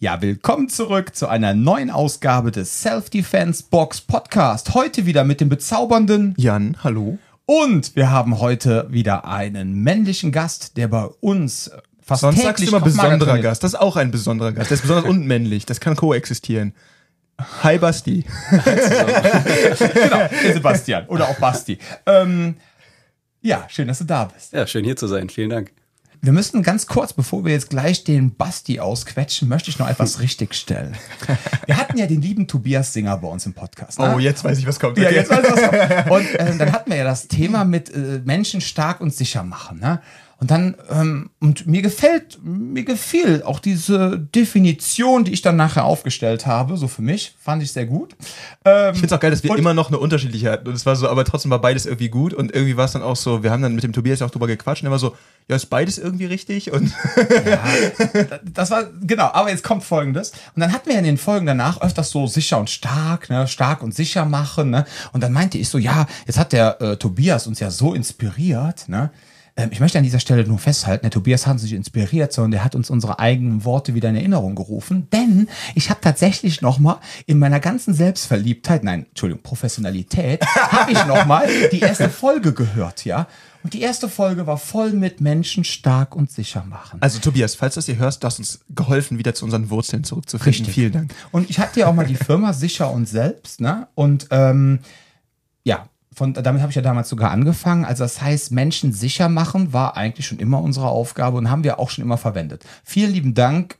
Ja, willkommen zurück zu einer neuen Ausgabe des Self-Defense Box Podcast. Heute wieder mit dem bezaubernden Jan, hallo. Und wir haben heute wieder einen männlichen Gast, der bei uns fast Sonst täglich sagst du immer besonderer. Gast. Das ist auch ein besonderer Gast. Der ist besonders und männlich. Das kann koexistieren. Hi Basti. Genau, der Sebastian oder auch Basti. Ähm, ja, schön, dass du da bist. Ja, schön hier zu sein. Vielen Dank. Wir müssen ganz kurz, bevor wir jetzt gleich den Basti ausquetschen, möchte ich noch etwas richtigstellen. Wir hatten ja den lieben Tobias Singer bei uns im Podcast. ne? Oh, jetzt weiß ich, was kommt. Ja, Okay. jetzt weiß ich, was kommt. Und ähm, dann hatten wir ja das Thema mit äh, Menschen stark und sicher machen. Ne? Und dann, ähm, und mir gefällt, mir gefiel auch diese Definition, die ich dann nachher aufgestellt habe, so für mich, fand ich sehr gut. Ähm, Ich finde es auch geil, dass wir immer noch eine unterschiedliche hatten. Und es war so, aber trotzdem war beides irgendwie gut. Und irgendwie war es dann auch so, wir haben dann mit dem Tobias auch drüber gequatscht und er war so, ja, ist beides irgendwie richtig? Und das war, genau, aber jetzt kommt folgendes. Und dann hatten wir in den Folgen danach öfters so sicher und stark, ne, stark und sicher machen, ne. Und dann meinte ich so, ja, jetzt hat der äh, Tobias uns ja so inspiriert, ne. Ähm, Ich möchte an dieser Stelle nur festhalten, der Tobias hat uns nicht inspiriert, sondern der hat uns unsere eigenen Worte wieder in Erinnerung gerufen. Denn ich habe tatsächlich nochmal in meiner ganzen Selbstverliebtheit, nein, Entschuldigung, Professionalität, habe ich nochmal die erste Folge gehört, ja. Und die erste Folge war voll mit Menschen stark und sicher machen. also Tobias, falls du das hier hörst, du hast uns geholfen, wieder zu unseren Wurzeln zurückzufinden. Vielen Dank. Und ich hatte ja auch mal die Firma Sicher und Selbst, ne? Und ähm, ja, von, damit habe ich ja damals sogar angefangen. Also das heißt, Menschen sicher machen war eigentlich schon immer unsere Aufgabe und haben wir auch schon immer verwendet. Vielen lieben Dank.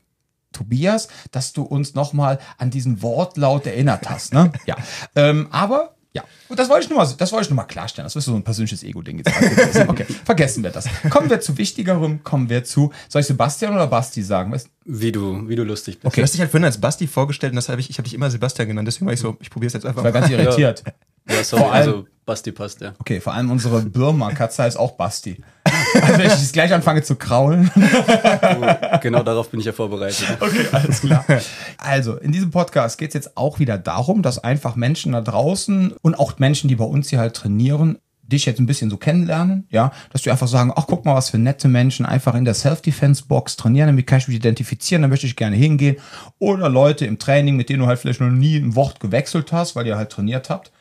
Tobias, dass du uns nochmal an diesen Wortlaut erinnert hast. Ne? Ja. Ähm, aber ja, und das wollte ich nur mal, das wollte ich nur mal klarstellen. Das ist so ein persönliches Ego-Ding. Okay, vergessen wir das. Kommen wir zu wichtigerem, kommen wir zu, soll ich Sebastian oder Basti sagen? Weißt, Wie du, wie du lustig bist. Du hast dich halt vorhin als Basti vorgestellt und das habe ich, ich habe dich immer Sebastian genannt, deswegen war ich so, ich probiere es jetzt einfach ich war ganz irritiert. Ja, sorry, Vor allem- also Basti passt, ja. Okay, vor allem unsere Birma-Katze heißt auch Basti. Also wenn ich jetzt gleich anfange zu kraulen. Du, genau darauf bin ich ja vorbereitet. Okay, alles klar. Also, in diesem Podcast geht es jetzt auch wieder darum, dass einfach Menschen da draußen und auch Menschen, die bei uns hier halt trainieren, dich jetzt ein bisschen so kennenlernen, ja, dass du einfach sagen, ach, guck mal, was für nette Menschen einfach in der Self-Defense-Box trainieren, damit kann ich mich identifizieren, da möchte ich gerne hingehen. Oder Leute im Training, mit denen du halt vielleicht noch nie ein Wort gewechselt hast, weil ihr halt trainiert habt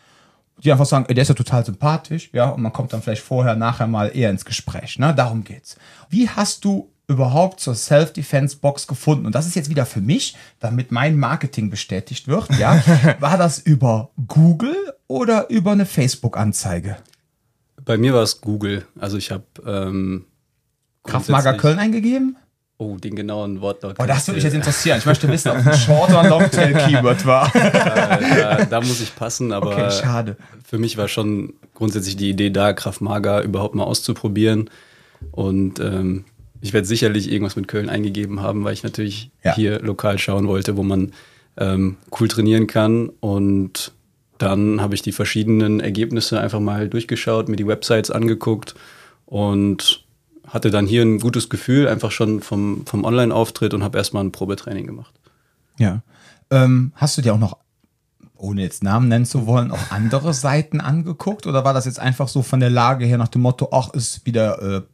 die einfach sagen, ey, der ist ja total sympathisch, ja, und man kommt dann vielleicht vorher, nachher mal eher ins Gespräch, ne? Darum geht's. Wie hast du überhaupt zur Self-Defense-Box gefunden? Und das ist jetzt wieder für mich, damit mein Marketing bestätigt wird, ja. War das über Google oder über eine Facebook-Anzeige? Bei mir war es Google. Also ich habe ähm, Kraftmager Köln eingegeben? Oh, den genauen Wortlaut. Oh, das würde mich jetzt interessieren. Ich möchte wissen, ob es ein Short- oder Longtail-Keyword war. äh, da, da muss ich passen, aber Okay, schade. für mich war schon grundsätzlich die Idee da, Kraftmager überhaupt mal auszuprobieren. Und ähm, ich werde sicherlich irgendwas mit Köln eingegeben haben, weil ich natürlich Ja. hier lokal schauen wollte, wo man ähm, cool trainieren kann. Und dann habe ich die verschiedenen Ergebnisse einfach mal durchgeschaut, mir die Websites angeguckt und hatte dann hier ein gutes Gefühl, einfach schon vom, vom Online-Auftritt und habe erstmal ein Probetraining gemacht. Ja. Ähm, hast du dir auch noch, ohne jetzt Namen nennen zu wollen, auch andere Seiten angeguckt? Oder war das jetzt einfach so von der Lage her nach dem Motto, ach, ist wie der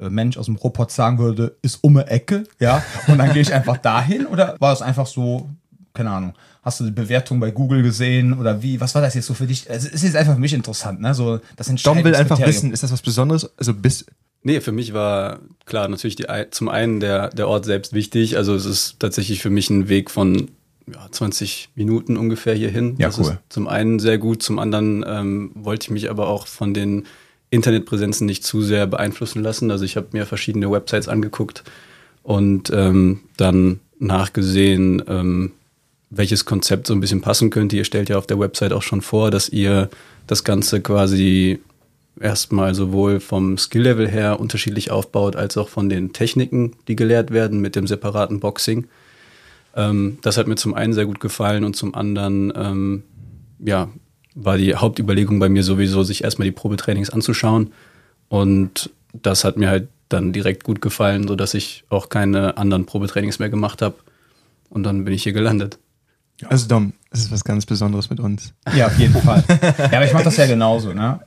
äh, äh, Mensch aus dem Robot sagen würde, ist um eine Ecke, ja, und dann gehe ich einfach dahin? Oder war das einfach so, keine Ahnung, hast du die Bewertung bei Google gesehen oder wie? Was war das jetzt so für dich? Also, Es ist jetzt einfach für mich interessant, ne? So, das Dom will einfach wissen, ist das was Besonderes? Also bis, Nee, für mich war klar natürlich die, zum einen der, der Ort selbst wichtig. Also es ist tatsächlich für mich ein Weg von ja, 20 Minuten ungefähr hierhin. Ja, das cool. ist zum einen sehr gut, zum anderen ähm, wollte ich mich aber auch von den Internetpräsenzen nicht zu sehr beeinflussen lassen. Also ich habe mir verschiedene Websites angeguckt und ähm, dann nachgesehen, ähm, welches Konzept so ein bisschen passen könnte. Ihr stellt ja auf der Website auch schon vor, dass ihr das Ganze quasi erstmal sowohl vom Skill-Level her unterschiedlich aufbaut, als auch von den Techniken, die gelehrt werden mit dem separaten Boxing. Ähm, das hat mir zum einen sehr gut gefallen und zum anderen, ähm, ja, war die Hauptüberlegung bei mir sowieso, sich erstmal die Probetrainings anzuschauen. Und das hat mir halt dann direkt gut gefallen, sodass ich auch keine anderen Probetrainings mehr gemacht habe. Und dann bin ich hier gelandet. also Dom, es ist was ganz Besonderes mit uns. Ja, auf jeden Fall. Ja, aber ich mache das ja genauso, ne?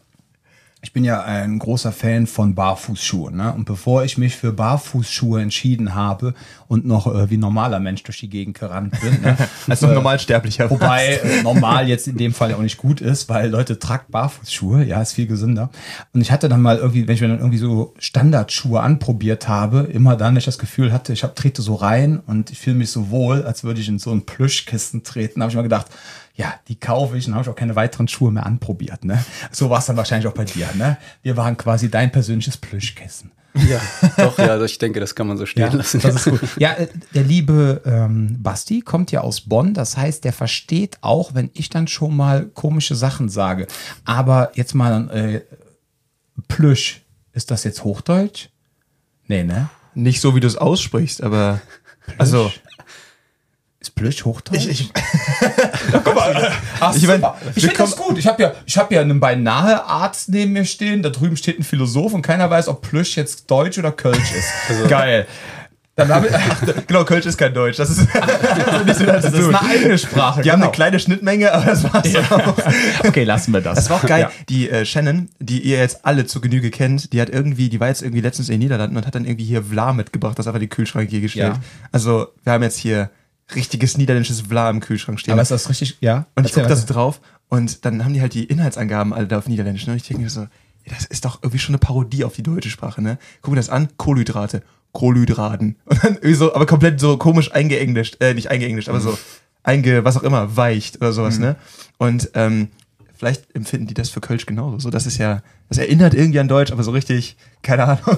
Ich bin ja ein großer Fan von Barfußschuhen. Ne? Und bevor ich mich für Barfußschuhe entschieden habe und noch äh, wie normaler Mensch durch die Gegend gerannt bin, ne? Als noch normalsterblicher. Wobei äh, normal jetzt in dem Fall auch nicht gut ist, weil Leute tragt Barfußschuhe, ja, ist viel gesünder. Und ich hatte dann mal irgendwie, wenn ich mir dann irgendwie so Standardschuhe anprobiert habe, immer dann, wenn ich das Gefühl hatte, ich hab, trete so rein und ich fühle mich so wohl, als würde ich in so ein Plüschkissen treten, habe ich mal gedacht, ja, die kaufe ich und habe ich auch keine weiteren Schuhe mehr anprobiert. Ne? So war es dann wahrscheinlich auch bei dir. Ne? Wir waren quasi dein persönliches Plüschkissen. Ja, doch, ja, ich denke, das kann man so stehen Ja, lassen. das ist gut. Ja, äh, der liebe ähm, Basti kommt ja aus Bonn. Das heißt, der versteht auch, wenn ich dann schon mal komische Sachen sage. Aber jetzt mal äh, Plüsch, ist das jetzt Hochdeutsch? Nee, ne? Nicht so, wie du es aussprichst, aber. Also, Ist Plüsch Hochdeutsch? ich, ich, Guck mal, ach, Ich mein, ich finde das gut. Ich habe ja, ich habe ja einen beinahe Arzt neben mir stehen. Da drüben steht ein Philosoph und keiner weiß, ob Plüsch jetzt Deutsch oder Kölsch ist. Geil. Dann habe ich, genau, Kölsch ist kein Deutsch. Das ist, nicht so das ist eine eigene Sprache. Die haben genau. eine kleine Schnittmenge, aber das war's dann auch. Okay, lassen wir das. Das war auch geil. Ja. Die äh, Shannon, die ihr jetzt alle zu Genüge kennt, die hat irgendwie, die war jetzt irgendwie letztens in den Niederlanden und hat dann irgendwie hier Vla mitgebracht, das einfach in den Kühlschrank hier gestellt. Ja. Also, wir haben jetzt hier richtiges niederländisches Vla im Kühlschrank stehen. Aber ist das richtig? Ja. und ich gucke da so drauf und dann haben die halt die Inhaltsangaben alle da auf Niederländisch. Ne? Und ich denke mir so, das ist doch irgendwie schon eine Parodie auf die deutsche Sprache, ne? Guck mir das an, Kohlenhydrate, Kohlenhydraten. Und dann irgendwie so, aber komplett so komisch eingeenglischt, äh, nicht eingeenglischt, aber so einge, was auch immer, weicht oder sowas, ne? Und ähm, vielleicht empfinden die das für Kölsch genauso. So, das ist ja, das erinnert irgendwie an Deutsch, aber so richtig, keine Ahnung.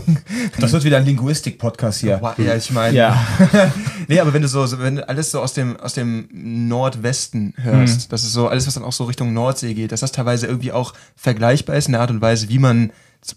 Das wird wieder ein Linguistik-Podcast hier. Ja, ich meine. Ja. nee, aber wenn du so, wenn du alles so aus dem, aus dem Nordwesten hörst, Mhm. das ist so alles, was dann auch so Richtung Nordsee geht, dass das teilweise irgendwie auch vergleichbar ist in der Art und Weise, wie man,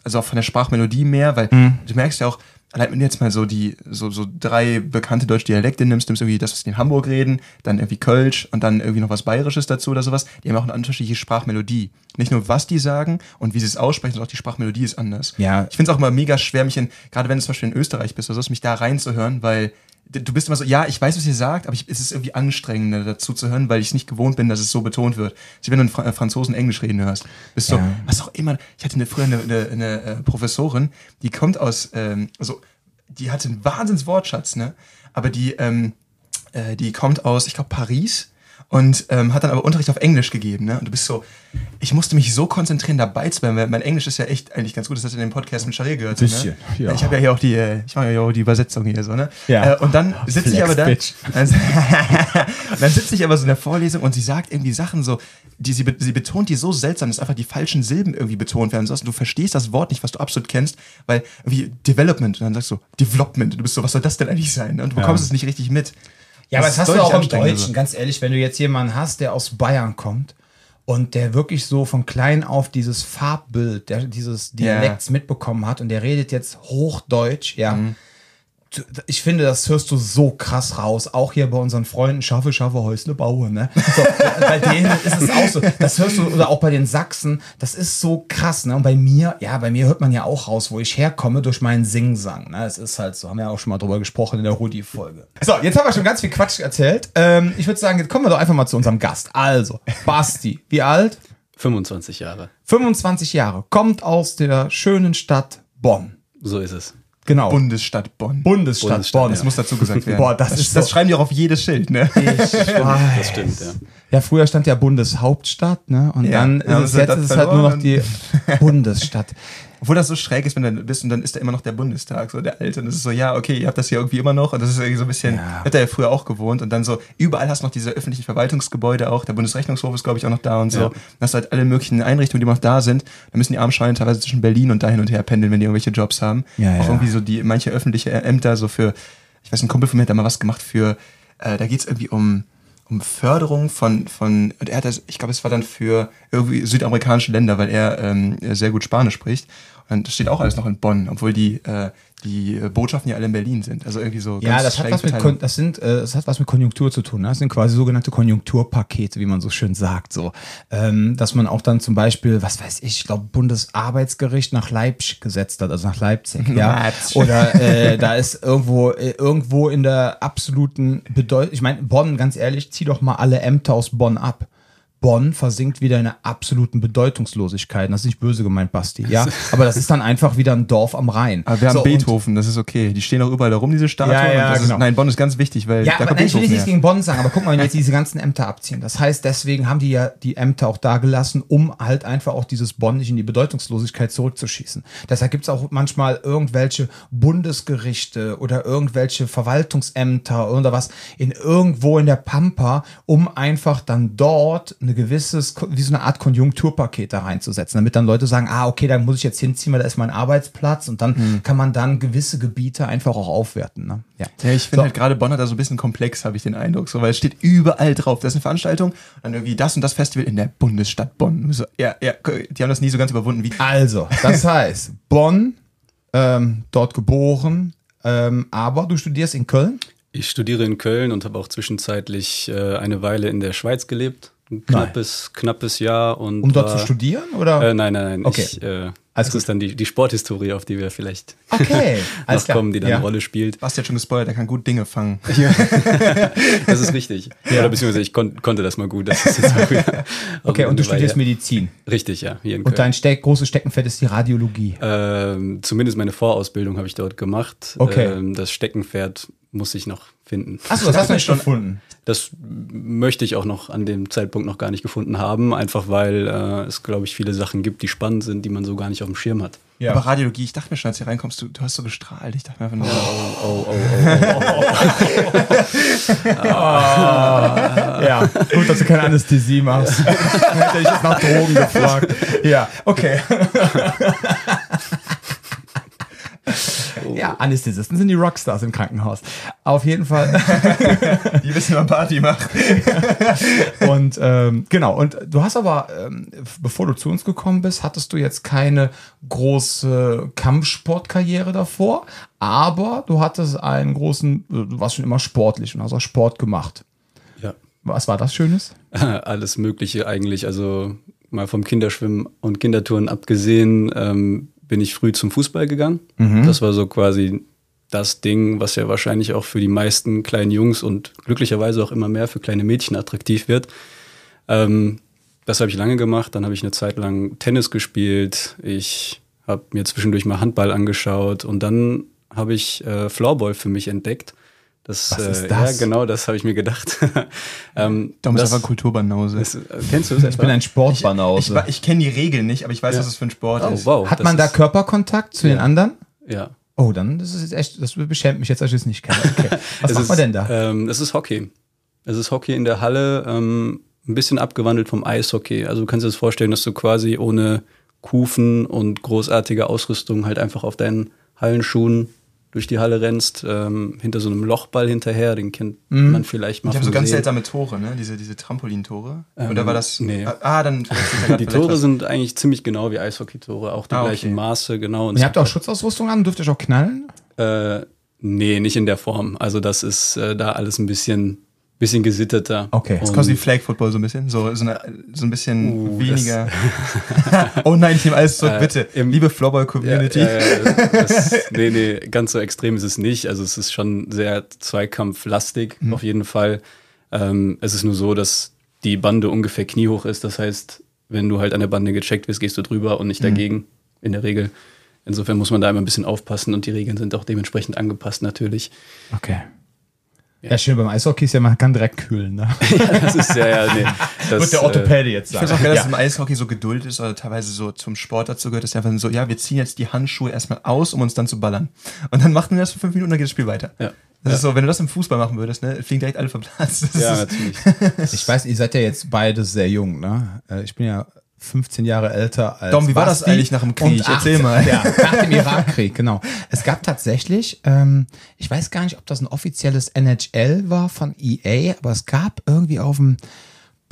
also auch von der Sprachmelodie mehr, weil Mhm. du merkst ja auch, allein wenn du jetzt mal so die, so, so drei bekannte deutsche Dialekte nimmst, nimmst irgendwie das, was die in Hamburg reden, dann irgendwie Kölsch und dann irgendwie noch was Bayerisches dazu oder sowas, die haben auch eine unterschiedliche Sprachmelodie. Nicht nur, was die sagen und wie sie es aussprechen, sondern auch die Sprachmelodie ist anders. Ja. Ich finde es auch immer mega schwer, mich in, gerade wenn du zum Beispiel in Österreich bist oder so, mich da reinzuhören, weil du bist immer so, ja, ich weiß, was ihr sagt, aber ich, es ist irgendwie anstrengender dazu zu hören, weil ich es nicht gewohnt bin, dass es so betont wird. Also wenn du einen Fra äh, Franzosen Englisch reden hörst, bist so, Ja. was auch immer. Ich hatte eine, früher eine, eine, eine äh, Professorin, die kommt aus, ähm, also die hatte einen Wahnsinns Wortschatz, ne? Aber die, ähm, äh, die kommt aus, ich glaube, Paris und ähm, hat dann aber Unterricht auf Englisch gegeben. Ne? Und du bist so, ich musste mich so konzentrieren, dabei zu bleiben, weil mein Englisch ist ja echt eigentlich ganz gut. Das hast du in dem Podcast mit Charé gehört. so, Bisschen, ne? ja. Ich habe ja hier auch die, äh, ich mache ja auch die Übersetzung hier so, ne? Ja. Äh, und dann sitze ich aber da. Also, dann sitze ich aber so in der Vorlesung und sie sagt irgendwie Sachen so, die sie, sie betont die so seltsam, dass einfach die falschen Silben irgendwie betont werden. Und du verstehst das Wort nicht, was du absolut kennst, weil wie Development und dann sagst du Development und du bist so, was soll das denn eigentlich sein? Und du bekommst es nicht richtig mit. Ja, aber Das das ist hast du auch im Deutschen, ganz ehrlich, wenn du jetzt jemanden hast, der aus Bayern kommt und der wirklich so von klein auf dieses Farbbild, der, dieses Dialekts mitbekommen hat und der redet jetzt Hochdeutsch, ja. Mhm. Ich finde, das hörst du so krass raus. Auch hier bei unseren Freunden Schaffe, Schaffe, Häusle, Baue. Ne? So, bei denen ist es auch so. Das hörst du, oder auch bei den Sachsen, das ist so krass. Ne? Und bei mir, ja, bei mir hört man ja auch raus, wo ich herkomme, durch meinen Singsang. Ne? Es ist halt so, haben wir ja auch schon mal drüber gesprochen in der Rudi-Folge. So, jetzt haben wir schon ganz viel Quatsch erzählt. Ähm, ich würde sagen, jetzt kommen wir doch einfach mal zu unserem Gast. Also, Basti, wie alt? 25 Jahre. 25 Jahre, kommt aus der schönen Stadt Bonn. So ist es. Genau. Bundesstadt Bonn. Bundesstadt, Bundesstadt, Bonn. Das muss dazu gesagt werden. Boah, das ist das schreiben die auch auf jedes Schild, ne? Ich Das weiß. stimmt, ja. Ja, früher stand ja Bundeshauptstadt, ne? Und Ja, dann ja, ist es, das jetzt ist es halt nur noch die Bundesstadt. Obwohl das so schräg ist, wenn du bist und dann ist da immer noch der Bundestag, so der alte. Und das ist so, ja, okay, ihr habt das hier irgendwie immer noch. Und das ist irgendwie so ein bisschen, Ja. hat er ja früher auch gewohnt. Und dann so, überall hast du noch diese öffentlichen Verwaltungsgebäude auch. Der Bundesrechnungshof ist, glaube ich, auch noch da und so. Ja. Dann hast du halt alle möglichen Einrichtungen, die noch da sind. Da müssen die armen Schweine teilweise zwischen Berlin und da hin und her pendeln, wenn die irgendwelche Jobs haben. Ja, auch irgendwie so die, manche öffentliche Ämter, so für, ich weiß, ein Kumpel von mir hat da mal was gemacht für, äh, da geht's irgendwie um, um Förderung von, von, und er hat das, ich glaube, es war dann für irgendwie südamerikanische Länder, weil er ähm, sehr gut Spanisch spricht. Und das steht auch alles noch in Bonn, obwohl die, äh, die Botschaften ja alle in Berlin sind. Also irgendwie so Ja, das hat, was mit. Kon- das, sind, äh, das hat was mit Konjunktur zu tun. Ne? Das sind quasi sogenannte Konjunkturpakete, wie man so schön sagt. So. Ähm, dass man auch dann zum Beispiel, was weiß ich, ich glaube, Bundesarbeitsgericht nach Leipzig gesetzt hat, also nach Leipzig. ja. Leipzig. Oder äh, da ist irgendwo, äh, irgendwo in der absoluten Bedeutung, ich meine, Bonn, ganz ehrlich, zieh doch mal alle Ämter aus Bonn ab. Bonn versinkt wieder in einer absoluten Bedeutungslosigkeit. Das ist nicht böse gemeint, Basti, ja. Aber das ist dann einfach wieder ein Dorf am Rhein. Aber wir haben So, Beethoven, das ist okay. Die stehen auch überall da rum, diese Statuen. Ja, ja, genau. ist, nein, Bonn ist ganz wichtig, weil Ja, da aber kommt nein, ich will nichts gegen Bonn sagen, aber guck mal, wenn jetzt diese ganzen Ämter abziehen. Das heißt, deswegen haben die ja die Ämter auch da gelassen, um halt einfach auch dieses Bonn nicht in die Bedeutungslosigkeit zurückzuschießen. Deshalb gibt es auch manchmal irgendwelche Bundesgerichte oder irgendwelche Verwaltungsämter oder was in irgendwo in der Pampa, um einfach dann dort eine gewisses, wie so eine Art Konjunkturpaket da reinzusetzen, damit dann Leute sagen, ah, okay, da muss ich jetzt hinziehen, weil da ist mein Arbeitsplatz und dann kann man dann gewisse Gebiete einfach auch aufwerten. Ne? Ja. Ja, ich finde So. halt gerade Bonn hat da so ein bisschen komplex, habe ich den Eindruck, so, weil es steht überall drauf. Das ist eine Veranstaltung und dann irgendwie das und das Festival in der Bundesstadt Bonn. So, ja, ja, die haben das nie so ganz überwunden wie. Also, das heißt, Bonn, ähm, dort geboren, ähm, aber du studierst in Köln? Ich studiere in Köln und habe auch zwischenzeitlich äh, eine Weile in der Schweiz gelebt. Ein knappes, knappes Jahr. Und Um dort war- zu studieren? Oder? Äh, nein, nein, nein. Okay. Ich, äh, das gut. ist dann die, die Sporthistorie, auf die wir vielleicht Okay, noch kommen, die dann Ja. eine Rolle spielt. Basti hat schon gespoilert, er kann gut Dinge fangen. Das ist richtig. Oder beziehungsweise ich kon konnte das mal gut. Das jetzt Okay, und du studierst. Medizin. Richtig, ja, Und dein Steck, großes Steckenpferd ist die Radiologie. Ähm, zumindest meine Vorausbildung habe ich dort gemacht. Okay. Ähm, das Steckenpferd muss ich noch finden. Achso, das hast du nicht schon gefunden. Das möchte ich auch noch an dem Zeitpunkt noch gar nicht gefunden haben, einfach weil äh, es, glaube ich, viele Sachen gibt, die spannend sind, die man so gar nicht auf dem Schirm hat. Ja. Aber Radiologie, ich dachte mir schon, als du hier reinkommst, du, du hast so gestrahlt. Ich dachte mir einfach nur, Oh, oh, oh, oh. Ja, gut, dass du keine Anästhesie machst. Hätte ich jetzt nach Drogen gefragt. Ja, okay. Anästhesisten sind die Rockstars im Krankenhaus. Auf jeden Fall. die wissen, wann Party macht. Und ähm, genau, und du hast aber, ähm, bevor du zu uns gekommen bist, hattest du jetzt keine große Kampfsportkarriere davor, aber du hattest einen großen, du warst schon immer sportlich und hast auch Sport gemacht. Ja. Was war das Schönes? Alles Mögliche eigentlich. Also mal vom Kinderschwimmen und Kindertouren abgesehen, ähm, bin ich früh zum Fußball gegangen. Das war so quasi das Ding, was ja wahrscheinlich auch für die meisten kleinen Jungs und glücklicherweise auch immer mehr für kleine Mädchen attraktiv wird. Ähm, das habe ich lange gemacht. Dann habe ich eine Zeit lang Tennis gespielt. Ich habe mir zwischendurch mal Handball angeschaut und dann habe ich äh, Floorball für mich entdeckt. Das, Was ist äh, das? Ja, genau, das habe ich mir gedacht. ähm, Da muss das- einfach Kulturbanause. das, äh, kennst du das Ich bin ein Ich, Sportbanause. ich, ich kenne die Regeln nicht, aber ich weiß, Ja. was es für ein Sport Oh, ist. wow. Hat man da ist- Körperkontakt zu den Ja. anderen? Ja. Oh, dann das ist jetzt echt, das beschämt mich jetzt, dass ich es nicht kenne. Okay. Was Es macht ist, man denn da? Ähm, es ist Hockey. Es ist Hockey in der Halle, ähm, ein bisschen abgewandelt vom Eishockey. Also du kannst dir das vorstellen, dass du quasi ohne Kufen und großartige Ausrüstung halt einfach auf deinen Hallenschuhen durch die Halle rennst, ähm, hinter so einem Lochball hinterher, den kennt Mhm. man vielleicht mal Die haben so ganz Sehen. seltsame Tore, ne? Diese, diese Trampolintore. Ähm, Oder war das. nee. Ah, dann. Die Tore sind eigentlich ziemlich genau wie Eishockey-Tore, auch die Ah, okay. gleichen Maße, genau. Und ihr habt auch Schutzausrüstung an? Dürft ihr euch auch knallen? Äh, nee, nicht in der Form. Also das ist äh, da alles ein bisschen, bisschen gesitteter. Okay. Das quasi wie Flag Football so ein bisschen. So, so, eine, so ein bisschen Uh, weniger. oh nein, ich nehme alles zurück, Äh, bitte. im- Liebe Floorball Community. Ja, ja, das, nee, nee, ganz so extrem ist es nicht. Also es ist schon sehr zweikampflastig, Mhm. auf jeden Fall. Ähm, es ist nur so, dass die Bande ungefähr kniehoch ist. Das heißt, wenn du halt an der Bande gecheckt wirst, gehst du drüber und nicht Mhm. dagegen, in der Regel. Insofern muss man da immer ein bisschen aufpassen und die Regeln sind auch dementsprechend angepasst natürlich. Okay. Ja, schön beim Eishockey ist ja, man kann direkt kühlen. Ne? Das ist ja, ja, nee. Das, Wird der äh, Orthopäde jetzt Ich sagen. finde es auch geil, dass ja. im Eishockey so Geduld ist oder teilweise so zum Sport dazu gehört, dass einfach so, ja, wir ziehen jetzt die Handschuhe erstmal aus, um uns dann zu ballern. Und dann machen wir das für fünf Minuten und dann geht das Spiel weiter. Ja. Das ist so, wenn du das im Fußball machen würdest, ne, fliegen direkt alle vom Platz. Das Ja, natürlich. Ich weiß, ihr seid ja jetzt beide sehr jung. Ne? Äh, Ich bin ja 15 Jahre älter als Dom, wie war das Basti eigentlich nach dem Krieg? und acht- Erzähl mal. Ja, nach dem Irakkrieg, genau. Es gab tatsächlich, ähm, ich weiß gar nicht, ob das ein offizielles NHL war von EA, aber es gab irgendwie auf dem,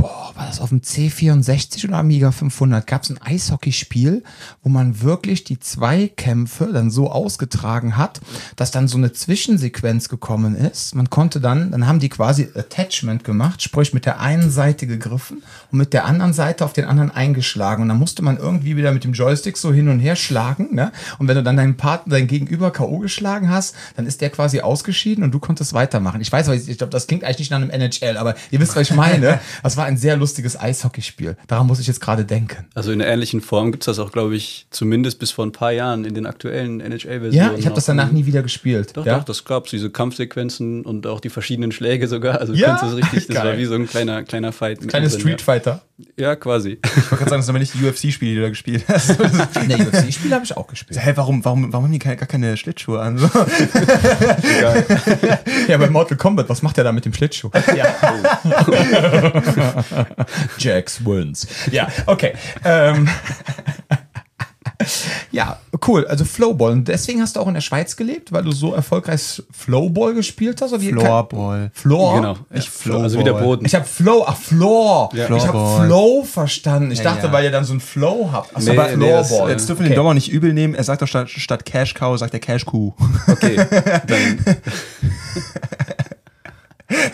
boah, war das auf dem C64 oder Amiga 500, gab es ein Eishockeyspiel, wo man wirklich die Zweikämpfe dann so ausgetragen hat, dass dann so eine Zwischensequenz gekommen ist. Man konnte dann, dann haben die quasi Attachment gemacht, sprich mit der einen Seite gegriffen und mit der anderen Seite auf den anderen eingeschlagen. Und dann musste man irgendwie wieder mit dem Joystick so hin und her schlagen. Ne? Und wenn du dann deinen Partner, dein Gegenüber K.O. geschlagen hast, dann ist der quasi ausgeschieden und du konntest weitermachen. Ich weiß, ich glaube, das klingt eigentlich nicht nach einem NHL, aber ihr wisst, was ich meine. Das war ein sehr lustiges Eishockeyspiel. Daran muss ich jetzt gerade denken. Also in einer ähnlichen Form gibt es das auch, glaube ich, zumindest bis vor ein paar Jahren in den aktuellen NHL-Versionen. Ja, ich habe das danach nie wieder gespielt. Doch, ja? doch, das gab diese Kampfsequenzen und auch die verschiedenen Schläge sogar. Also Ja? du kannst das richtig, das Geil. war wie so ein kleiner, kleiner Fight. Kleine Street Fighter. Ja. quasi. Ich wollte gerade sagen, das sind aber nicht die UFC-Spiele, die du da gespielt hast. Der UFC-Spiele habe ich auch gespielt. Hä, warum, warum, warum haben die keine, gar keine Schlittschuhe an? So. Ja, bei Mortal Kombat, was macht er da mit dem Schlittschuh? Ja. Jax wins. Ja, okay. Ähm. Ja, cool. Also Flowball. Und deswegen hast du auch in der Schweiz gelebt, weil du so erfolgreich Flowball gespielt hast? Oder wie- Floorball. Floor? Genau. Ich Ja, Also wie der. Boden. Ich habe Flow, ach Floor. Ja. Ich habe Floorball. Flow verstanden. Ich Ja, dachte, ja. weil ihr dann so ein Flow habt. Achso, Nee, aber nee, das- Floorball. Jetzt dürfen wir den Dommer nicht übel nehmen. Er sagt doch statt, statt Cash Cow, sagt er Cash Kuh. Okay, dann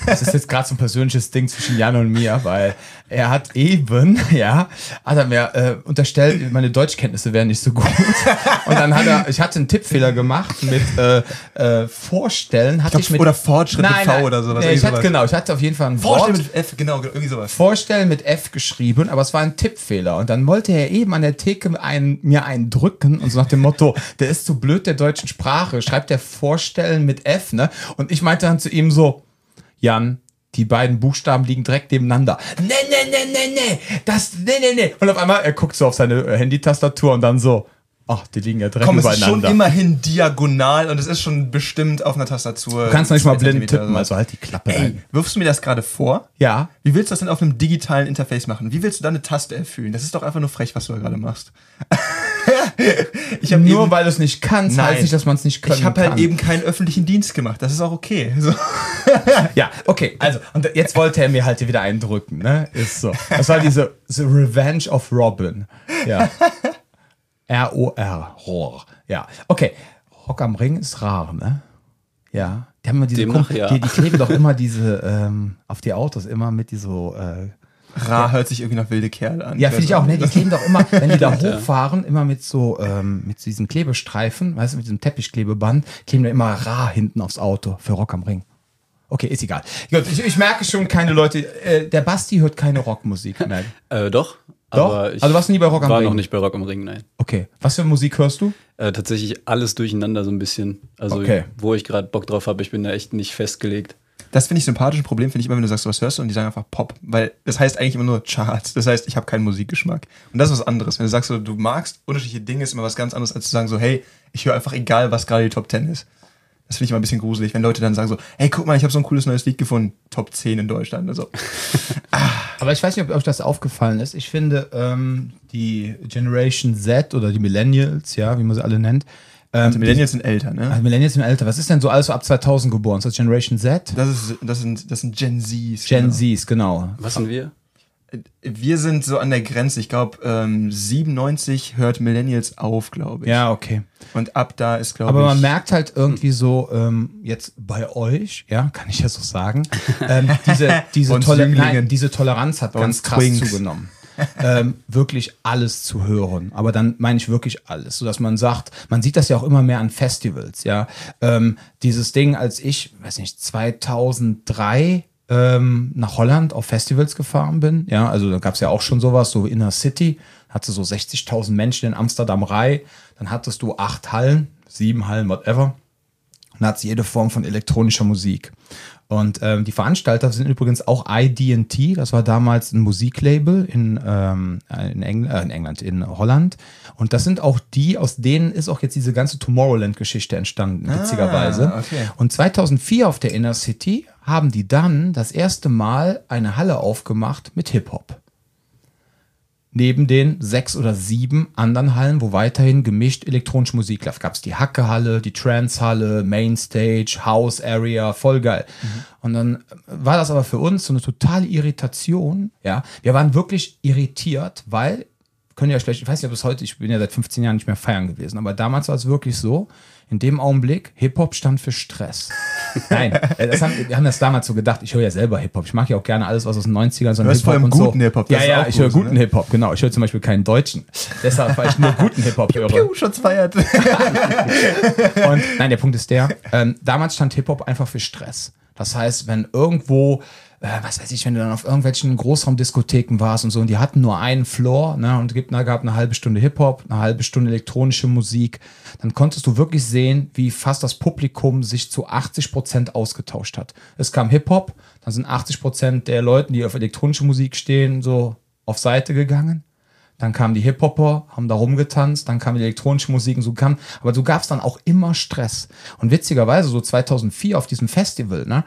Das ist jetzt gerade so ein persönliches Ding zwischen Jan und mir, weil er hat eben, ja, hat er mir äh, unterstellt, meine Deutschkenntnisse wären nicht so gut. Und dann hat er, ich hatte einen Tippfehler gemacht mit äh, äh, Vorstellen, hatte glaub, ich mit oder Fortschritt mit nein, V nein, oder sowas, Nee, ich hatte, genau, ich hatte auf jeden Fall ein Vorstellen Wort. mit F, genau, irgendwie sowas. Vorstellen mit F geschrieben, aber es war ein Tippfehler. Und dann wollte er eben an der Theke einen, mir einen drücken und so nach dem Motto, der ist zu blöd der deutschen Sprache, schreibt der Vorstellen mit F, ne? Und ich meinte dann zu ihm so, Jan, die beiden Buchstaben liegen direkt nebeneinander. Nee, nee, nee, nee, nee, das, nee, nee, nee. Und auf einmal, er guckt so auf seine äh, Handytastatur und dann so, ach, die liegen ja direkt Komm, es ist schon übereinander. immerhin diagonal und es ist schon bestimmt auf einer Tastatur. du kannst nicht mal blind tippen, also halt die Klappe. Ey, rein. wirfst du mir das gerade vor? Ja. Wie willst du das denn auf einem digitalen Interface machen? Wie willst du da eine Taste erfüllen? Das ist doch einfach nur frech, was du da gerade machst. ich habe Nur eben, weil du es nicht kannst, Nein. heißt nicht, dass man es nicht können ich habe halt eben keinen öffentlichen Dienst gemacht. Das ist auch okay. So. Ja, okay, also, und jetzt wollte er mir halt wieder einen drücken, ne? Ist so. Das war diese The Revenge of Robin. Ja. R-O-R. Rohr. Ja, okay. Rock am Ring ist rar, ne? Ja. Die haben immer diese, Demnach ja. die, die kleben doch immer diese, ähm, auf die Autos immer mit die so, äh, Ra hört sich irgendwie nach wilde Kerl an. ja, finde ich auch, ne? Die kleben doch immer, wenn die da Ja. hochfahren, immer mit so, ähm, mit diesem Klebestreifen, weißt du, mit diesem Teppichklebeband, kleben da immer rar hinten aufs Auto für Rock am Ring. Okay, ist egal. Gut, ich, ich merke schon, keine Leute, äh, der Basti hört keine Rockmusik mehr. äh, doch. Doch? Aber ich Also warst du nie bei Rock am war Ring? noch nicht bei Rock am Ring, nein. Okay, was für Musik hörst du? Äh, tatsächlich alles durcheinander so ein bisschen. Also Okay. wo ich gerade Bock drauf habe, ich bin da echt nicht festgelegt. Das finde ich sympathisch. Ein Problem finde ich immer, wenn du sagst, was hörst du und die sagen einfach Pop. Weil das heißt eigentlich immer nur Charts. Das heißt, ich habe keinen Musikgeschmack. Und das ist was anderes. Wenn du sagst, du magst unterschiedliche Dinge, ist immer was ganz anderes, als zu sagen, so, hey, ich höre einfach egal, was gerade die Top 10 ist. Das finde ich immer ein bisschen gruselig, wenn Leute dann sagen so, hey, guck mal, ich habe so ein cooles neues Lied gefunden. Top 10 in Deutschland. Also, Aber ich weiß nicht, ob euch das aufgefallen ist. Ich finde, ähm, die Generation Z oder die Millennials, ja, wie man sie alle nennt, ähm, die Millennials sind älter, ne? also Millennials sind älter. Was ist denn so alles so ab 2000 geboren? Ist das Generation Z? Das, ist, das, sind, das sind Gen Zs. Gen genau. Zs, genau. Was sind wir? Wir sind so an der Grenze. Ich glaube, ähm, 97 hört Millennials auf, glaube ich. Ja, okay. Und ab da ist, glaube ich. Aber man merkt halt irgendwie so, ähm, jetzt bei euch, ja, kann ich ja so sagen, ähm, diese, diese, Jünglingen. nein, diese Toleranz hat ganz krass Twinks. zugenommen. Ähm, wirklich alles zu hören. Aber dann meine ich wirklich alles, sodass man sagt, man sieht das ja auch immer mehr an Festivals, ja. Ähm, dieses Ding, als ich, weiß nicht, 2003 ähm, nach Holland auf Festivals gefahren bin, ja, also da gab es ja auch schon sowas, so Inner City, hatte so 60.000 Menschen in Amsterdam Rai, dann hattest du acht Hallen, sieben Hallen, whatever. Und hat jede Form von elektronischer Musik. Und ähm, die Veranstalter sind übrigens auch ID&T, das war damals ein Musiklabel in, ähm, in, Engl äh, in England, in Holland. Und das sind auch die, aus denen ist auch jetzt diese ganze Tomorrowland-Geschichte entstanden, witzigerweise. okay. Und 2004 auf der Inner City haben die dann das erste Mal eine Halle aufgemacht mit Hip-Hop neben den sechs oder sieben anderen Hallen, wo weiterhin gemischt elektronische Musik lief. Gab es die Hacke-Halle, die Trance-Halle, Mainstage, House Area, voll geil. Und dann war das aber für uns so eine totale Irritation. Ja, wir waren wirklich irritiert, weil können ja schlecht, ich weiß nicht, ob es heute, ich bin ja seit 15 Jahren nicht mehr feiern gewesen, aber damals war es wirklich so, in dem Augenblick, Hip-Hop stand für Stress. Nein, äh, das haben, wir haben das damals so gedacht, ich höre ja selber Hip-Hop, ich mag ja auch gerne alles, was aus den 90ern, so vor allem und so. guten Hip-Hop, Ja, ja, ich höre gut, guten ne? Hip-Hop, genau. Ich höre zum Beispiel keinen deutschen. Deshalb, weil ich nur guten Hip-Hop höre. Piu, Schatz feiert. Und nein, der Punkt ist der, ähm, damals stand Hip-Hop einfach für Stress. Das heißt, wenn irgendwo, äh, was weiß ich, wenn du dann auf irgendwelchen Großraumdiskotheken warst und so, und die hatten nur einen Floor, ne, und gibt, da gab eine halbe Stunde Hip-Hop, eine halbe Stunde elektronische Musik, dann konntest du wirklich sehen, wie fast das Publikum sich zu 80 Prozent ausgetauscht hat. Es kam Hip-Hop, dann sind 80 Prozent der Leute, die auf elektronische Musik stehen, so auf Seite gegangen. Dann kamen die Hip-Hopper, haben da rumgetanzt, dann kam die elektronische Musik und so kam, aber so gab es dann auch immer Stress. Und witzigerweise, so 2004 auf diesem Festival, ne,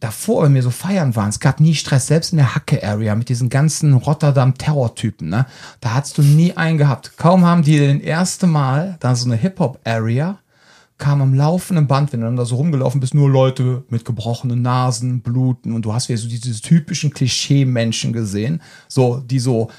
davor, wenn wir so feiern waren, es gab nie Stress, selbst in der Hacke-Area mit diesen ganzen Rotterdam-Terror-Typen, ne, da hattest du nie einen gehabt. Kaum haben die den erste Mal da so eine Hip-Hop-Area, kam am laufenden Band, wenn du dann da so rumgelaufen bist, nur Leute mit gebrochenen Nasen, Bluten und du hast wieder so diese typischen Klischee-Menschen gesehen, so, die so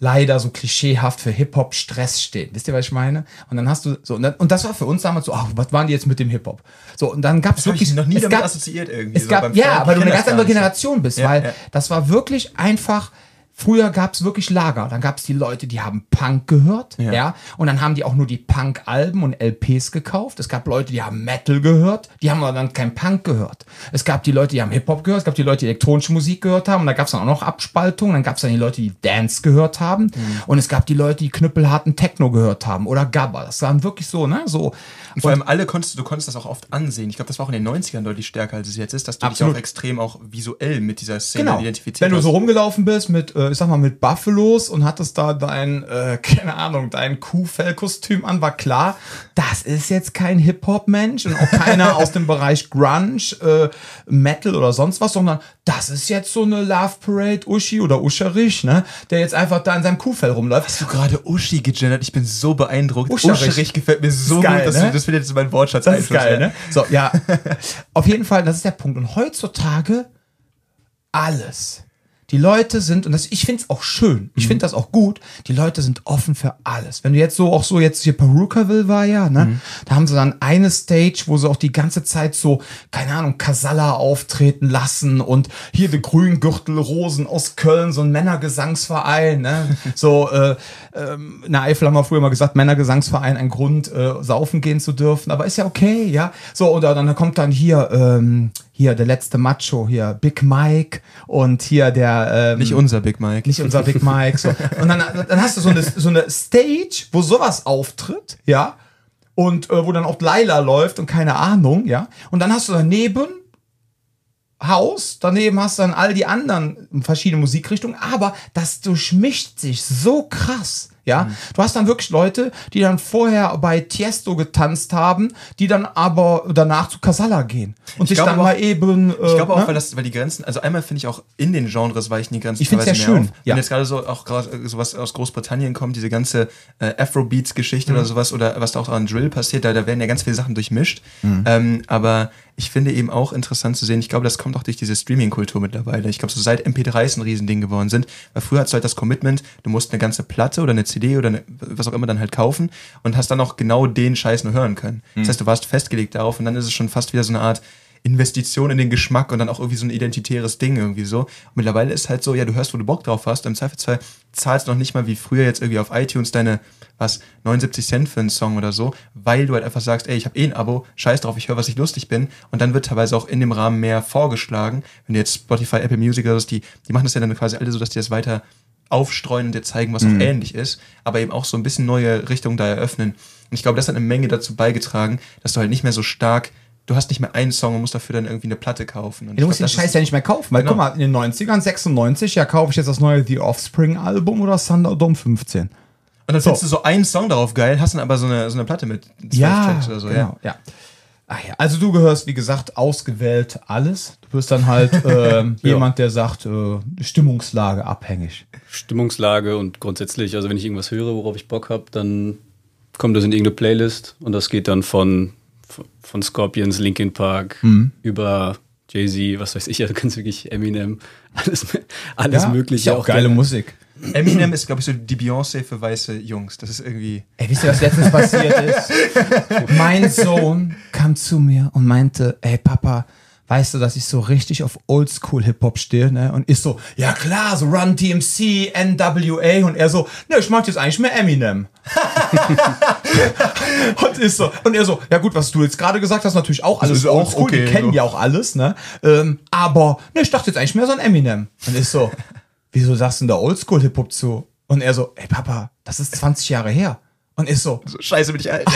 leider so klischeehaft für Hip-Hop Stress stehen. Wisst ihr, was ich meine? Und dann hast du so, und, dann, und das war für uns damals so, ach, was waren die jetzt mit dem Hip-Hop? So, und dann gab es hab wirklich. ich noch nie es damit gab, assoziiert irgendwie. Es so gab, ja, weil du eine ganz das andere so. Generation bist, Ja, weil ja. das war wirklich einfach. Früher gab es wirklich Lager. Dann gab es die Leute, die haben Punk gehört, ja. Ja. und dann haben die auch nur die Punk-Alben und LPs gekauft. Es gab Leute, die haben Metal gehört, die haben aber dann kein Punk gehört. Es gab die Leute, die haben Hip-Hop gehört, es gab die Leute, die elektronische Musik gehört haben, und da gab es dann auch noch Abspaltungen. Dann gab es dann die Leute, die Dance gehört haben, Mhm. und es gab die Leute, die knüppelharten Techno gehört haben oder Gabba. Das waren wirklich so, ne, so. Und vor allem alle konntest du konntest das auch oft ansehen. Ich glaube, das war auch in den 90ern deutlich stärker, als es jetzt ist, dass du Absolut. dich auch extrem auch visuell mit dieser Szene Genau. identifiziert Wenn du so rumgelaufen bist mit, äh, ich sag mal, mit Buffalos und hattest da dein, äh, keine Ahnung, dein Kuhfellkostüm an, war klar, das ist jetzt kein Hip-Hop-Mensch und auch keiner aus dem Bereich Grunge, äh, Metal oder sonst was, sondern das ist jetzt so eine Love Parade Uschi oder Uscherich, ne, der jetzt einfach da in seinem Kuhfell rumläuft. Hast du gerade Uschi gegendert? Ich bin so beeindruckt. Uscherich. Uscherich gefällt mir so geil, gut, dass ne? du, das wird jetzt in meinen Wortschatz Das ist geil, ne? So, ja. Auf jeden Fall, das ist der Punkt. Und heutzutage alles. Die Leute sind, und das, ich finde es auch schön, ich finde das auch gut, die Leute sind offen für alles. Wenn du jetzt so auch so, jetzt hier Perukaville war ja, ne? Da haben sie dann eine Stage, wo sie auch die ganze Zeit so, keine Ahnung, Casalla auftreten lassen und hier die Grüngürtel Rosen aus Köln, so ein Männergesangsverein, ne? So, äh, in der Eifel haben wir früher mal gesagt, Männergesangsverein ein Grund, äh, saufen gehen zu dürfen, aber ist ja okay, ja. So, oder dann kommt dann hier, ähm, hier der letzte Macho, hier Big Mike und hier der ähm, Nicht unser Big Mike. nicht unser Big Mike. So. Und dann, dann hast du so eine, so eine Stage, wo sowas auftritt, ja, und äh, wo dann auch Laila läuft und keine Ahnung, ja. Und dann hast du daneben Haus, daneben hast du dann all die anderen verschiedene Musikrichtungen, aber das durchmischt sich so krass. Ja, Mhm. du hast dann wirklich Leute, die dann vorher bei Tiesto getanzt haben, die dann aber danach zu Casalla gehen und sich glaube dann auch- mal eben. Äh, Ich glaube auch, ne? weil, das, weil die Grenzen, also einmal finde ich auch in den Genres weichen die Grenzen Ich find's teilweise sehr schön, auf. ja. Wenn jetzt gerade so auch gerade sowas aus Großbritannien kommt, diese ganze äh, Afrobeats-Geschichte Mhm. oder sowas, oder was da auch an Drill passiert, da, da werden ja ganz viele Sachen durchmischt. Mhm. Ähm, aber ich finde eben auch interessant zu sehen, ich glaube, das kommt auch durch diese Streaming-Kultur mittlerweile. Ich glaube, so seit MP3s ein Riesending geworden sind, weil früher hast du halt das Commitment, du musst eine ganze Platte oder eine CD oder eine, was auch immer dann halt kaufen und hast dann auch genau den Scheiß nur hören können. Mhm. Das heißt, du warst festgelegt darauf und dann ist es schon fast wieder so eine Art Investition in den Geschmack und dann auch irgendwie so ein identitäres Ding irgendwie so. Und mittlerweile ist halt so, ja, du hörst, wo du Bock drauf hast. Im Zweifelsfall zahlst du noch nicht mal wie früher jetzt irgendwie auf iTunes deine, was, 79 Cent für einen Song oder so, weil du halt einfach sagst, ey, ich habe eh ein Abo, scheiß drauf, ich höre, was ich lustig bin. Und dann wird teilweise auch in dem Rahmen mehr vorgeschlagen. Wenn du jetzt Spotify, Apple Music oder so, die, die machen das ja dann quasi alle so, dass die das weiter aufstreuen und dir zeigen, was auch ähnlich ist, aber eben auch so ein bisschen neue Richtungen da eröffnen. Und ich glaube, das hat eine Menge dazu beigetragen, dass du halt nicht mehr so stark, du hast nicht mehr einen Song und musst dafür dann irgendwie eine Platte kaufen. Und Du ich musst den glaub, das Scheiß ja nicht mehr kaufen, weil Genau. guck mal, in den 90ern, 96, ja, kaufe ich jetzt das neue The Offspring Album oder Thunderdome 15. Und dann findest du so einen Song darauf geil, hast dann aber so eine, so eine Platte mit zwölf Tracks oder so, genau, ja. ja. Ach ja, also du gehörst, wie gesagt, ausgewählt alles. Du bist dann halt ähm, jemand, der sagt, äh, Stimmungslage abhängig. Stimmungslage und grundsätzlich, also wenn ich irgendwas höre, worauf ich Bock habe, dann kommt das in irgendeine Playlist und das geht dann von, von Scorpions, Linkin Park Mhm. über Jay-Z, was weiß ich, also ganz wirklich Eminem, alles, alles Ja, Mögliche. ist ja auch geile gerne. Musik. Eminem ist, glaube ich, so die Beyoncé für weiße Jungs. Das ist irgendwie. Ey, wisst ihr, was letztens passiert ist? mein Sohn kam zu mir und meinte, ey Papa, weißt du, dass ich so richtig auf Oldschool-Hip-Hop stehe, ne? Und ich so, ja klar, so Run DMC, NWA und er so, ne, ich mag jetzt eigentlich mehr Eminem. und ist so, und er so, ja gut, was du jetzt gerade gesagt hast, natürlich auch alles ist auch oldschool, okay, die kennen so. ja auch alles, ne? Ähm, aber, ne, ich dachte jetzt eigentlich mehr so ein Eminem. Und ist so, wieso sagst du denn da Oldschool-Hip-Hop zu? Und er so, ey Papa, das ist 20 Jahre her. Und ist so, So, scheiße, bin ich alt.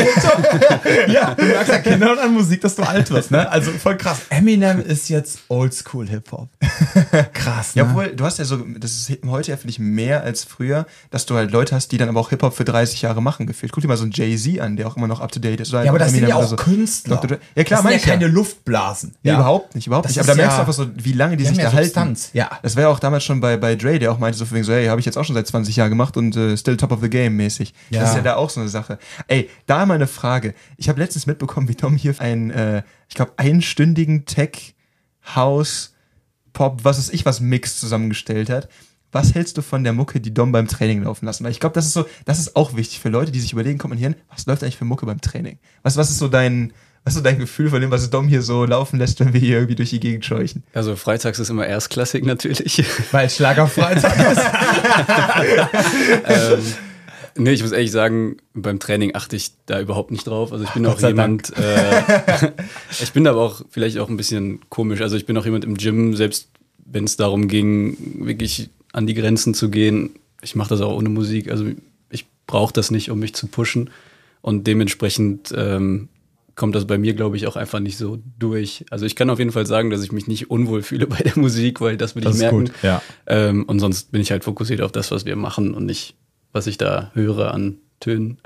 ja, du merkst ja Kinder und an Musik, dass du alt wirst, ne? Also voll krass. Eminem ist jetzt Oldschool Hip-Hop. Krass, ne? Ja, obwohl, du hast ja so, das ist heute ja, finde ich, mehr als früher, dass du halt Leute hast, die dann aber auch Hip-Hop für 30 Jahre machen, gefühlt. Guck dir mal so einen Jay-Z an, der auch immer noch up-to-date ist. Ja, aber das sind Eminem ja oder auch so. Künstler. Dr. Ja, klar, das sind ja ja. keine Luftblasen. Nee, ja. überhaupt nicht, überhaupt Das nicht. Aber da merkst du ja- einfach so, wie lange die sich da ja halten. Ja. Das wäre auch damals schon bei, bei Dre, der auch meinte so von wegen so, hey, habe ich jetzt auch schon seit 20 Jahren gemacht und äh, still top of the game mäßig. Ja. Das ist ja da auch so eine Sache. Ey, da mal eine Frage. Ich habe letztens mitbekommen, wie Tom hier einen, äh, ich glaube, einstündigen Tech House Pop, was weiß ich, was Mix zusammengestellt hat. Was hältst du von der Mucke, die Dom beim Training laufen lassen? Weil ich glaube, das ist so, das ist auch wichtig für Leute, die sich überlegen, kommt man hier hin, was läuft eigentlich für Mucke beim Training? Was, was ist so dein, was ist so dein Gefühl von dem, was Dom hier so laufen lässt, wenn wir hier irgendwie durch die Gegend scheuchen? Also freitags ist immer Erstklassik natürlich. Weil Schlagerfreitag ist. ähm, nee, ich muss ehrlich sagen, beim Training achte ich da überhaupt nicht drauf. Also ich bin auch jemand, äh, ich bin aber auch vielleicht auch ein bisschen komisch. Also ich bin auch jemand im Gym, selbst wenn es darum ging, wirklich an die Grenzen zu gehen. Ich mache das auch ohne Musik. Also ich brauche das nicht, um mich zu pushen. Und dementsprechend ähm, kommt das bei mir, glaube ich, auch einfach nicht so durch. Also ich kann auf jeden Fall sagen, dass ich mich nicht unwohl fühle bei der Musik, weil das will Das ich merken. gut, ja. Ähm, und sonst bin ich halt fokussiert auf das, was wir machen und nicht, was ich da höre an Tönen.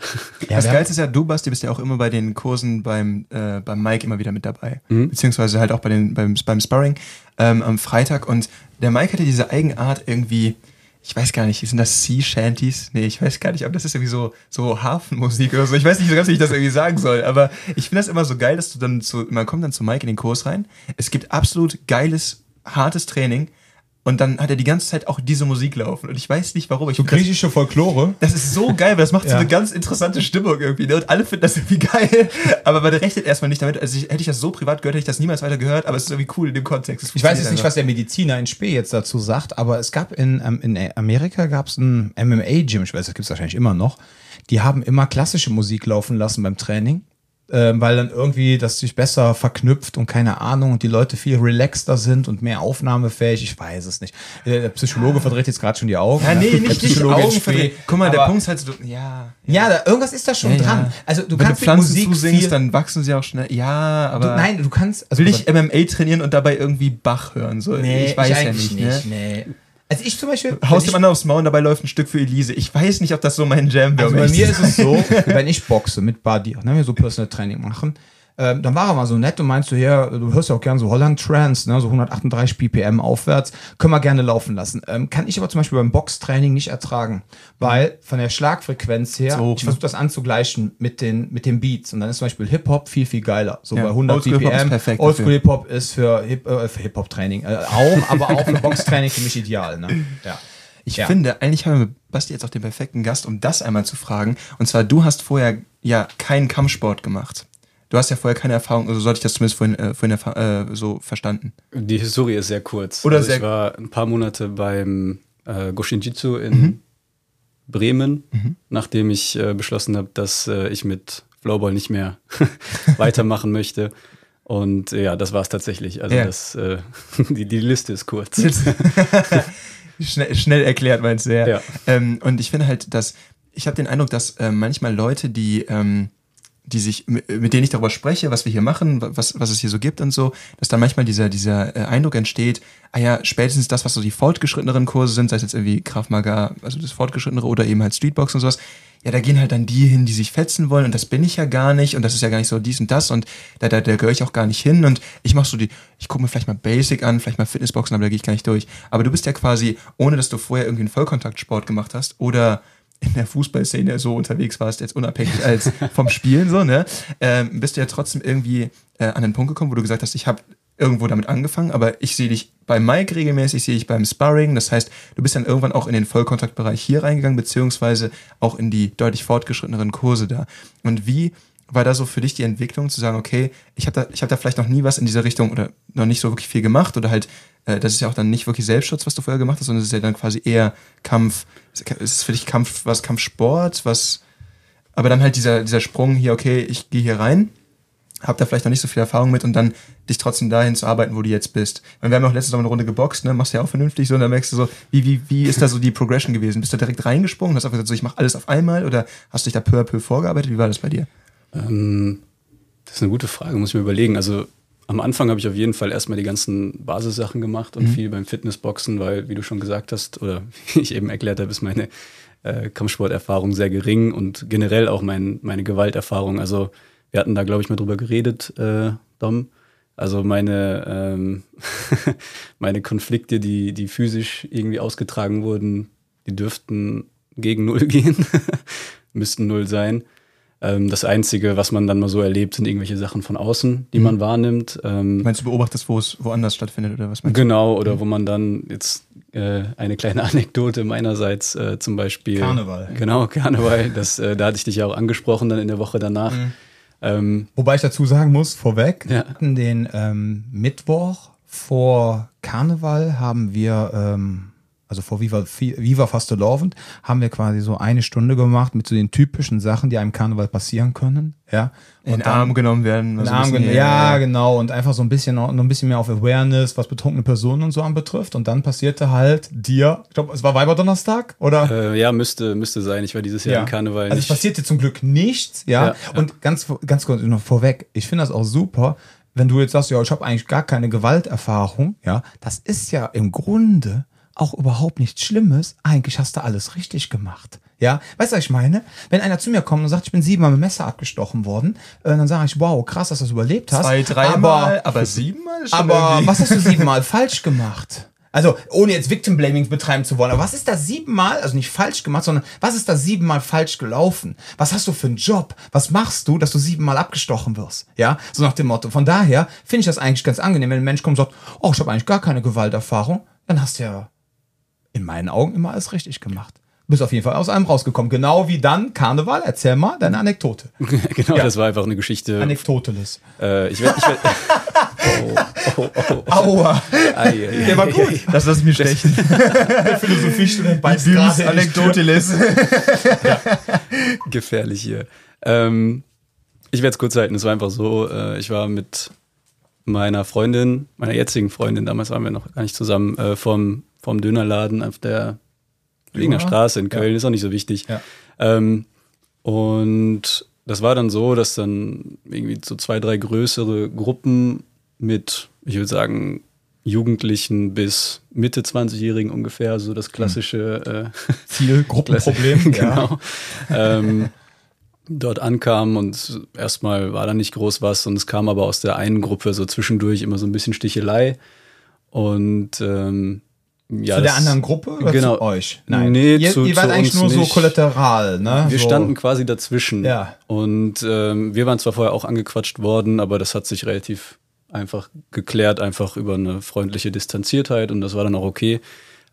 Ja, das Geilste ist ja, du, Basti, bist ja auch immer bei den Kursen beim, äh, beim Mike immer wieder mit dabei. Mhm. Beziehungsweise halt auch bei den, beim, beim Sparring ähm, am Freitag. Und der Mike hatte diese Eigenart irgendwie, ich weiß gar nicht, sind das Sea Shanties? Nee, ich weiß gar nicht, aber das ist irgendwie so, so Hafenmusik oder so. Ich weiß nicht so ganz, wie ich das irgendwie sagen soll. Aber ich finde das immer so geil, dass du dann zu, man kommt dann zu Mike in den Kurs rein. Es gibt absolut geiles, hartes Training. Und dann hat er die ganze Zeit auch diese Musik laufen. Und ich weiß nicht warum. Ich so find das- griechische Folklore. das ist so geil, weil das macht so Ja. eine ganz interessante Stimmung irgendwie. Ne? Und alle finden das irgendwie geil. Aber man rechnet erstmal nicht damit. Also ich, hätte ich das so privat gehört, hätte ich das niemals weiter gehört. Aber es ist irgendwie cool in dem Kontext. Ich weiß jetzt nicht, was der Mediziner in Spee jetzt dazu sagt, aber es gab in, ähm, in Amerika gab es ein MMA-Gym, ich weiß, das gibt es wahrscheinlich immer noch. Die haben immer klassische Musik laufen lassen beim Training, ähm, weil dann irgendwie das sich besser verknüpft und keine Ahnung und die Leute viel relaxter sind und mehr aufnahmefähig. Ich weiß es nicht. Der Psychologe verdreht jetzt gerade schon die Augen. Ja, nee, Der nicht, nicht Psychologe in Augen Spee. verdrehen. Guck mal, der Punkt ist halt so, ja. Ja, da, irgendwas ist da schon ja, dran. ja. Also du Wenn kannst du Pflanzen Musik zusingst, viel, dann wachsen sie auch schnell. Ja, aber du, nein, du kannst also will ich MMA trainieren und dabei irgendwie Bach hören? So, Nee, ich weiß ja eigentlich nicht. Ne? Nee. Also ich zum Beispiel. Haust wenn dem anderen aufs Maul und dabei läuft ein Stück für Elise. Ich weiß nicht, ob das so mein Jam wäre. Also bei mir ist es so, wenn ich boxe mit Buddy, ne, wir so Personal Training machen, ähm, dann war er mal so nett und meinst du, ja, du hörst ja auch gerne so Holland Trance, ne, so 138 ppm aufwärts, können wir gerne laufen lassen. Ähm, kann ich aber zum Beispiel beim Boxtraining nicht ertragen, weil von der Schlagfrequenz her, So ich ne? versuche das anzugleichen mit den, mit den Beats und dann ist zum Beispiel Hip-Hop viel, viel geiler. So Ja, bei 100 Oldschool ppm. Oldschool. Hip-Hop ist für Hip- äh, für Hip-Hop-Training äh, auch, aber auch für Boxtraining für mich ideal. Ne? Ja. Ich Ja. finde, eigentlich haben wir mit Basti jetzt auch den perfekten Gast, um das einmal zu fragen. Und zwar, du hast vorher ja keinen Kampfsport gemacht. Du hast ja vorher keine Erfahrung, also sollte ich das zumindest vorhin, äh, vorhin äh, so verstanden. Die Historie ist sehr kurz. Oder also sehr- ich war ein paar Monate beim äh, Goshinjitsu in Bremen, nachdem ich äh, beschlossen habe, dass äh, ich mit Flowball nicht mehr weitermachen möchte. Und äh, ja, das war es tatsächlich. Also Ja. das, äh, die, die Liste ist kurz. schnell, schnell erklärt, meinst du, ja. Ja. Ähm, und ich finde halt, dass, ich habe den Eindruck, dass äh, manchmal Leute, die, ähm, die sich, mit denen ich darüber spreche, was wir hier machen, was, was es hier so gibt und so, dass dann manchmal dieser, dieser äh, Eindruck entsteht, ah ja, spätestens das, was so die fortgeschritteneren Kurse sind, sei es jetzt irgendwie Krav Maga, also das fortgeschrittenere oder eben halt Streetbox und sowas, ja, da gehen halt dann die hin, die sich fetzen wollen und das bin ich ja gar nicht und das ist ja gar nicht so dies und das und da, da, da gehöre ich auch gar nicht hin und ich mache so die, ich gucke mir vielleicht mal Basic an, vielleicht mal Fitnessboxen, aber da gehe ich gar nicht durch. Aber du bist ja quasi, ohne dass du vorher irgendwie einen Vollkontaktsport gemacht hast oder in der Fußballszene so unterwegs warst, jetzt unabhängig als vom Spielen so, ne, ähm, bist du ja trotzdem irgendwie äh, an den Punkt gekommen, wo du gesagt hast, ich habe irgendwo damit angefangen, aber ich sehe dich bei Mike regelmäßig, ich sehe dich beim Sparring. Das heißt, du bist dann irgendwann auch in den Vollkontaktbereich hier reingegangen, beziehungsweise auch in die deutlich fortgeschritteneren Kurse da. Und wie war da so für dich die Entwicklung zu sagen, okay, ich habe da, hab da vielleicht noch nie was in dieser Richtung oder noch nicht so wirklich viel gemacht oder halt, äh, das ist ja auch dann nicht wirklich Selbstschutz, was du vorher gemacht hast, sondern es ist ja dann quasi eher Kampf, ist es für dich Kampf, was Kampfsport, was, aber dann halt dieser, dieser Sprung hier, okay, ich gehe hier rein, hab da vielleicht noch nicht so viel Erfahrung mit und dann dich trotzdem dahin zu arbeiten, wo du jetzt bist. Weil wir haben auch letztes Mal eine Runde geboxt, ne? Machst ja auch vernünftig so und dann merkst du so, wie, wie, wie ist da so die Progression gewesen? Bist du direkt reingesprungen? Hast du einfach gesagt, so, ich mache alles auf einmal oder hast du dich da peu à peu vorgearbeitet? Wie war das bei dir? Ähm, das ist eine gute Frage, muss ich mir überlegen. Also am Anfang habe ich auf jeden Fall erstmal die ganzen Basissachen gemacht und mhm. viel beim Fitnessboxen, weil, wie du schon gesagt hast, oder wie ich eben erklärt habe, ist meine äh, Kampfsporterfahrung sehr gering und generell auch mein, meine Gewalterfahrung. Also wir hatten da, glaube ich, mal drüber geredet, äh, Dom. Also meine, ähm, meine Konflikte, die, die physisch irgendwie ausgetragen wurden, die dürften gegen Null gehen, müssten Null sein. Ähm, das Einzige, was man dann mal so erlebt, sind irgendwelche Sachen von außen, die mhm. man wahrnimmt. Ähm, meinst du, beobachtest, wo es woanders stattfindet oder was meinst du? Genau, oder mhm. wo man dann jetzt äh, eine kleine Anekdote meinerseits äh, zum Beispiel. Karneval. Genau, Karneval. Das, äh, da hatte ich dich ja auch angesprochen dann in der Woche danach. Mhm. Ähm, Wobei ich dazu sagen muss, vorweg, ja. hatten den ähm, Mittwoch vor Karneval haben wir ähm, also vor Viva, Viva Fastelovend, haben wir quasi so eine Stunde gemacht mit so den typischen Sachen, die einem Karneval passieren können. Ja. Und in den Arm genommen werden. Also Arm gen ja, ja, genau. Und einfach so ein bisschen noch, ein bisschen mehr auf Awareness, was betrunkene Personen und so anbetrifft. Und dann passierte halt dir, ich glaube, es war Weiberdonnerstag, oder? Äh, ja, müsste, müsste sein. Ich war dieses Jahr ja. im Karneval. Also es passierte zum Glück nichts, ja. ja und ganz, ganz kurz noch vorweg, ich finde das auch super, wenn du jetzt sagst, ja, ich habe eigentlich gar keine Gewalterfahrung, ja, das ist ja im Grunde auch überhaupt nichts Schlimmes. Eigentlich hast du alles richtig gemacht. Ja, weißt du, was ich meine? Wenn einer zu mir kommt und sagt, ich bin siebenmal mit Messer abgestochen worden, äh, dann sage ich, wow, krass, dass du das überlebt hast. Zwei, dreimal, aber, aber siebenmal schon Aber irgendwie. was hast du siebenmal falsch gemacht? Also, ohne jetzt Victim Blaming betreiben zu wollen, aber was ist da siebenmal, also nicht falsch gemacht, sondern was ist da siebenmal falsch gelaufen? Was hast du für einen Job? Was machst du, dass du siebenmal abgestochen wirst? Ja, so nach dem Motto. Von daher finde ich das eigentlich ganz angenehm, wenn ein Mensch kommt und sagt, oh, ich habe eigentlich gar keine Gewalterfahrung, dann hast du ja in meinen Augen immer alles richtig gemacht. Du bist auf jeden Fall aus allem rausgekommen. Genau wie dann Karneval. Erzähl mal deine Anekdote. genau, ja. das war einfach eine Geschichte. Anekdoteles. Äh, ich werde. werd, oh, oh, oh, oh. Aua. Ai, ai, Der war gut. Das lass mir stechen. Der Philosophiestudent bei Anekdoteles. ja. Gefährlich hier. Ähm, ich werde es kurz halten. Es war einfach so, äh, ich war mit meiner Freundin, meiner jetzigen Freundin, damals waren wir noch gar nicht zusammen, äh, vom vom Dönerladen auf der Wiener Straße in Köln, ja. ist auch nicht so wichtig. Ja. Ähm, und das war dann so, dass dann irgendwie so zwei, drei größere Gruppen mit, ich würde sagen, Jugendlichen bis Mitte 20-Jährigen ungefähr, so das klassische äh, Zielgruppenproblem. genau. ähm, dort ankamen und erstmal war da nicht groß was und es kam aber aus der einen Gruppe so zwischendurch immer so ein bisschen Stichelei. Und ähm, ja, zu der anderen Gruppe oder genau. zu euch? Nein. Nee, ihr, zu, ihr wart eigentlich nur nicht. so kollateral, ne? Wir so. standen quasi dazwischen. Ja. Und ähm, wir waren zwar vorher auch angequatscht worden, aber das hat sich relativ einfach geklärt, einfach über eine freundliche Distanziertheit und das war dann auch okay.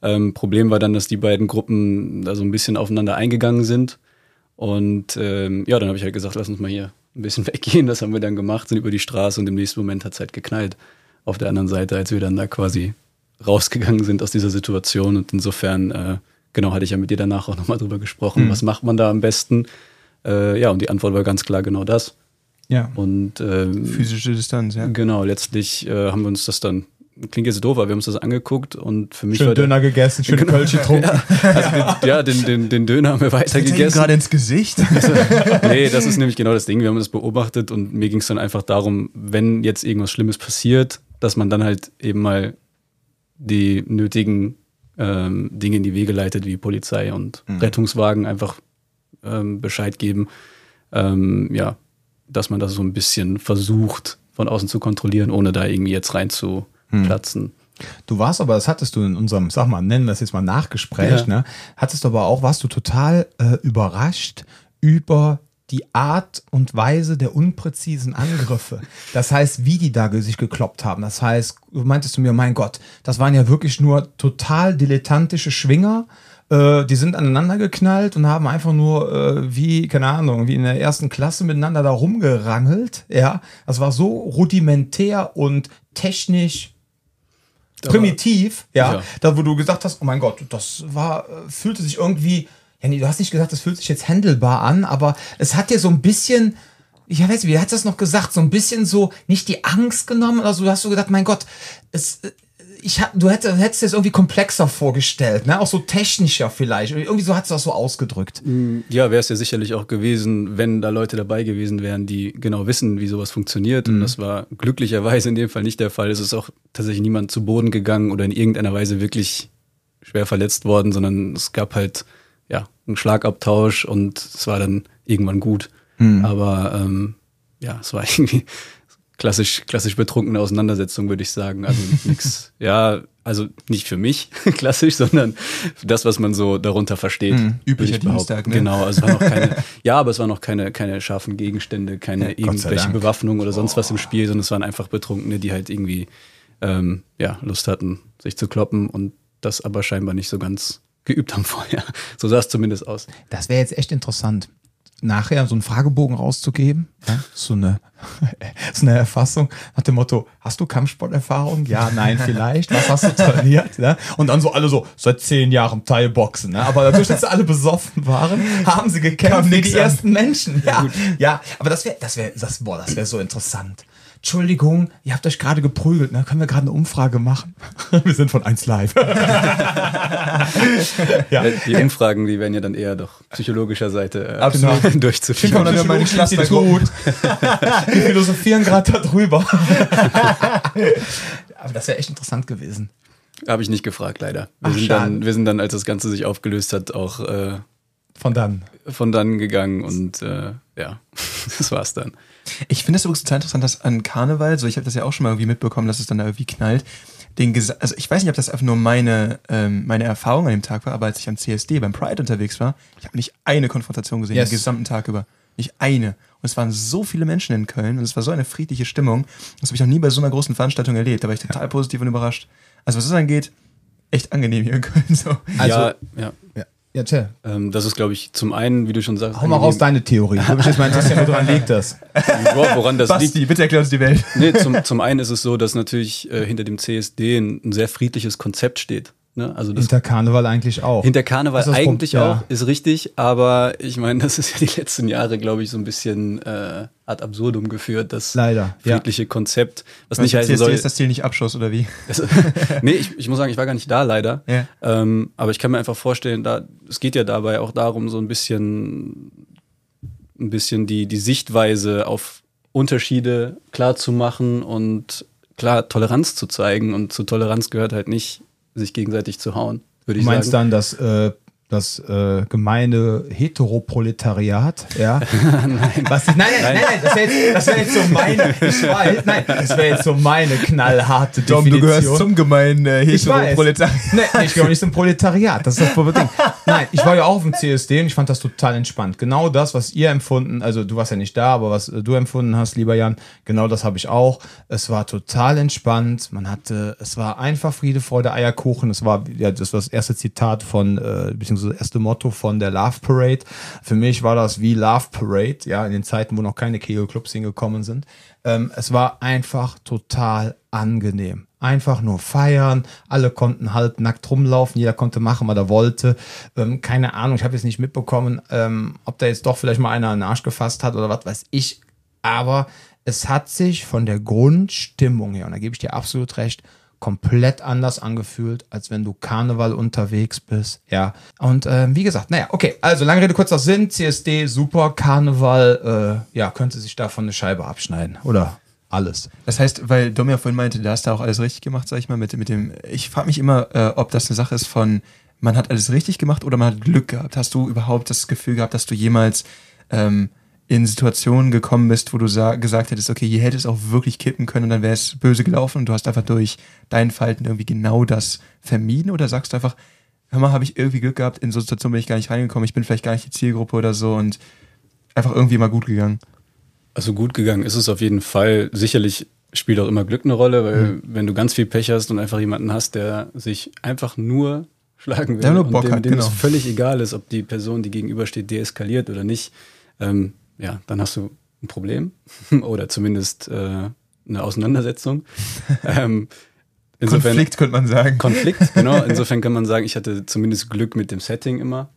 Ähm, Problem war dann, dass die beiden Gruppen da so ein bisschen aufeinander eingegangen sind. Und ähm, ja, dann habe ich halt gesagt, lass uns mal hier ein bisschen weggehen. Das haben wir dann gemacht, sind über die Straße und im nächsten Moment hat es halt geknallt. Auf der anderen Seite, als wir dann da quasi rausgegangen sind aus dieser Situation. Und insofern, äh, genau, hatte ich ja mit dir danach auch nochmal drüber gesprochen, mhm. was macht man da am besten? Äh, ja, und die Antwort war ganz klar genau das. Ja. Und ähm, physische Distanz, ja. Genau, letztlich äh, haben wir uns das dann klingt jetzt doof, aber wir haben uns das angeguckt und für mich schön war Döner gegessen, schön genau, Kölsch getrunken. Ja, also den, ja den, den, den, Döner haben wir weiter gegessen. gerade ins Gesicht? Also, nee, das ist nämlich genau das Ding. Wir haben das beobachtet und mir ging es dann einfach darum, wenn jetzt irgendwas Schlimmes passiert, dass man dann halt eben mal die nötigen ähm, Dinge in die Wege leitet, wie Polizei und mhm. Rettungswagen einfach ähm, Bescheid geben. Ähm, ja, dass man das so ein bisschen versucht, von außen zu kontrollieren, ohne da irgendwie jetzt rein zu platzen. Du warst aber, das hattest du in unserem, sag mal, nennen wir es jetzt mal Nachgespräch, ja. ne? Hattest du aber auch, warst du total äh, überrascht über die Art und Weise der unpräzisen Angriffe. Das heißt, wie die da sich gekloppt haben. Das heißt, du meintest zu mir, mein Gott, das waren ja wirklich nur total dilettantische Schwinger. Äh, die sind aneinander geknallt und haben einfach nur äh, wie, keine Ahnung, wie in der ersten Klasse miteinander da rumgerangelt. Ja, das war so rudimentär und technisch primitiv, ja, Ja. da wo du gesagt hast, oh mein Gott, das war, äh, fühlte sich irgendwie, nee, du hast nicht gesagt, das fühlt sich jetzt handelbar an, aber es hat dir so ein bisschen, ich weiß nicht, wie hat das noch gesagt, so ein bisschen so, nicht die Angst genommen oder so, du hast so gedacht, mein Gott, es, äh, ich hab, du hättest, hättest dir das irgendwie komplexer vorgestellt, ne, auch so technischer vielleicht, irgendwie so hat es das so ausgedrückt. Ja, wäre es ja sicherlich auch gewesen, wenn da Leute dabei gewesen wären, die genau wissen, wie sowas funktioniert. Und das war glücklicherweise in dem Fall nicht der Fall. Es ist auch tatsächlich niemand zu Boden gegangen oder in irgendeiner Weise wirklich schwer verletzt worden, sondern es gab halt einen Schlagabtausch und es war dann irgendwann gut. Aber ähm, ja, es war irgendwie klassisch, klassisch betrunkene Auseinandersetzung, würde ich sagen. Also nichts, ja, also nicht für mich klassisch, sondern das, was man so darunter versteht. Mhm. Üblicher. Dienstag, ne? Genau, also es war noch keine, ja, aber es waren noch keine, keine scharfen Gegenstände, keine Ja, irgendwelche. Bewaffnung oder sonst was im Spiel, sondern es waren einfach Betrunkene, die halt irgendwie ähm, ja, Lust hatten, sich zu kloppen und das aber scheinbar nicht so ganz geübt haben vorher. So sah es zumindest aus. Das wäre jetzt echt interessant, nachher so einen Fragebogen rauszugeben. Ja? So, eine, so eine Erfassung nach dem Motto, hast du Kampfsporterfahrung? Ja, nein, vielleicht. Was hast du trainiert? Ja? Und dann so alle so, seit zehn Jahren Thai-Boxen. Ne? Aber dadurch, dass sie alle besoffen waren, haben sie gekämpft wie die an. ersten Menschen. Ja, ja, aber das wäre das wär, das, boah, das wär so interessant. Entschuldigung, ihr habt euch gerade geprügelt, ne? Können wir gerade eine Umfrage machen? wir sind von 1 Live. ja. Die Umfragen, die werden ja dann eher doch psychologischer Seite äh, Absolut. durchzuführen. Mal dann mal in die Psychologisches Schlafsack Institut. Wir philosophieren gerade darüber. Aber das wäre echt interessant gewesen. Habe ich nicht gefragt, leider. Wir, Ach, sind schade. dann, wir sind dann, als das Ganze sich aufgelöst hat, auch äh, Von dann. von dann gegangen und äh, ja, das war's dann. Ich finde es übrigens total interessant, dass an Karneval, so ich habe das ja auch schon mal irgendwie mitbekommen, dass es dann da irgendwie knallt. Den Gesa also ich weiß nicht, ob das einfach nur meine, ähm, meine Erfahrung an dem Tag war, aber als ich am CSD beim Pride unterwegs war, ich habe nicht eine Konfrontation gesehen, Yes. den gesamten Tag über. Nicht eine. Und es waren so viele Menschen in Köln und es war so eine friedliche Stimmung. Das habe ich noch nie bei so einer großen Veranstaltung erlebt. Da war ich total positiv und überrascht. Also was das angeht, echt angenehm hier in Köln. So. Also- ja, ja. Ja, ja tja. Ähm, das ist, glaube ich, zum einen, wie du schon sagst, Hau mal raus deine Theorie. Würde mich jetzt mal interessieren, woran liegt das? Wo- woran das liegt. Basti, bitte erklär uns die Welt. Nee, zum, zum einen ist es so, dass natürlich äh, hinter dem CSD ein, ein sehr friedliches Konzept steht. Ne? Also Hinter Karneval eigentlich auch. Hinter Karneval eigentlich ja. auch, ist richtig, aber ich meine, das ist ja die letzten Jahre, glaube ich, so ein bisschen äh, ad absurdum geführt, das Leider, ja. friedliche Konzept, was Was nicht heißen CSD soll. ist das Ziel nicht Abschuss oder wie? Das, nee, ich, ich muss sagen, ich war gar nicht da leider. Ja. Ähm, aber ich kann mir einfach vorstellen, da, es geht ja dabei auch darum, so ein bisschen, ein bisschen die, die Sichtweise auf Unterschiede klar zu machen und klar Toleranz zu zeigen. Und zu Toleranz gehört halt nicht, sich gegenseitig zu hauen, würde Du ich meinst sagen. dann das, äh, das äh, gemeine Heteroproletariat, ja? nein. Was, nein, nein, nein, nein, das wäre jetzt, das wär jetzt so meine, ich weiß, nein, das wäre jetzt so meine knallharte Dom, Definition. du gehörst zum gemeinen äh, Ich weiß. Heteroproletariat. Nee, ich gehöre nicht zum Proletariat. Das ist das Problem. Nein, ich war ja auch auf dem CSD und ich fand das total entspannt. Genau das, was ihr empfunden, also du warst ja nicht da, aber was äh, du empfunden hast, lieber Jan, genau das habe ich auch. Es war total entspannt. Man hatte, es war einfach Friede, Freude, Eierkuchen. Es war, ja, das war das erste Zitat von, äh, beziehungsweise das erste Motto von der Love Parade. Für mich war das wie Love Parade, ja, in den Zeiten, wo noch keine Kegelclubs hingekommen sind. Ähm, es war einfach total angenehm. Einfach nur feiern, alle konnten halb nackt rumlaufen, jeder konnte machen, was er wollte. Ähm, keine Ahnung, ich habe jetzt nicht mitbekommen, ähm, ob da jetzt doch vielleicht mal einer einen Arsch gefasst hat oder was weiß ich. Aber es hat sich von der Grundstimmung her, und da gebe ich dir absolut recht, komplett anders angefühlt, als wenn du Karneval unterwegs bist. Ja. Und ähm, wie gesagt, naja, okay, also lange Rede, kurzer Sinn, CSD, super, Karneval, äh, ja, könnte sich davon eine Scheibe abschneiden. Oder alles. Das heißt, weil Dom ja vorhin meinte, da hast du auch alles richtig gemacht, sag ich mal, mit, mit dem. Ich frage mich immer, äh, ob das eine Sache ist von, man hat alles richtig gemacht oder man hat Glück gehabt. Hast du überhaupt das Gefühl gehabt, dass du jemals ähm, in Situationen gekommen bist, wo du sa gesagt hättest, okay, hier hätte es auch wirklich kippen können und dann wäre es böse gelaufen und du hast einfach durch dein Verhalten irgendwie genau das vermieden oder sagst du einfach, hör mal, habe ich irgendwie Glück gehabt, in so Situationen bin ich gar nicht reingekommen, ich bin vielleicht gar nicht die Zielgruppe oder so und einfach irgendwie mal gut gegangen? Also gut gegangen ist es auf jeden Fall. Sicherlich spielt auch immer Glück eine Rolle, weil Mhm. wenn du ganz viel Pech hast und einfach jemanden hast, der sich einfach nur schlagen will Der nur und Bock dem, hat, dem genau. es völlig egal ist, ob die Person, die gegenübersteht, deeskaliert oder nicht, ähm, ja, dann hast du ein Problem oder zumindest äh, eine Auseinandersetzung. ähm, insofern- Konflikt könnte man sagen. Konflikt, genau. Insofern kann man sagen, ich hatte zumindest Glück mit dem Setting immer.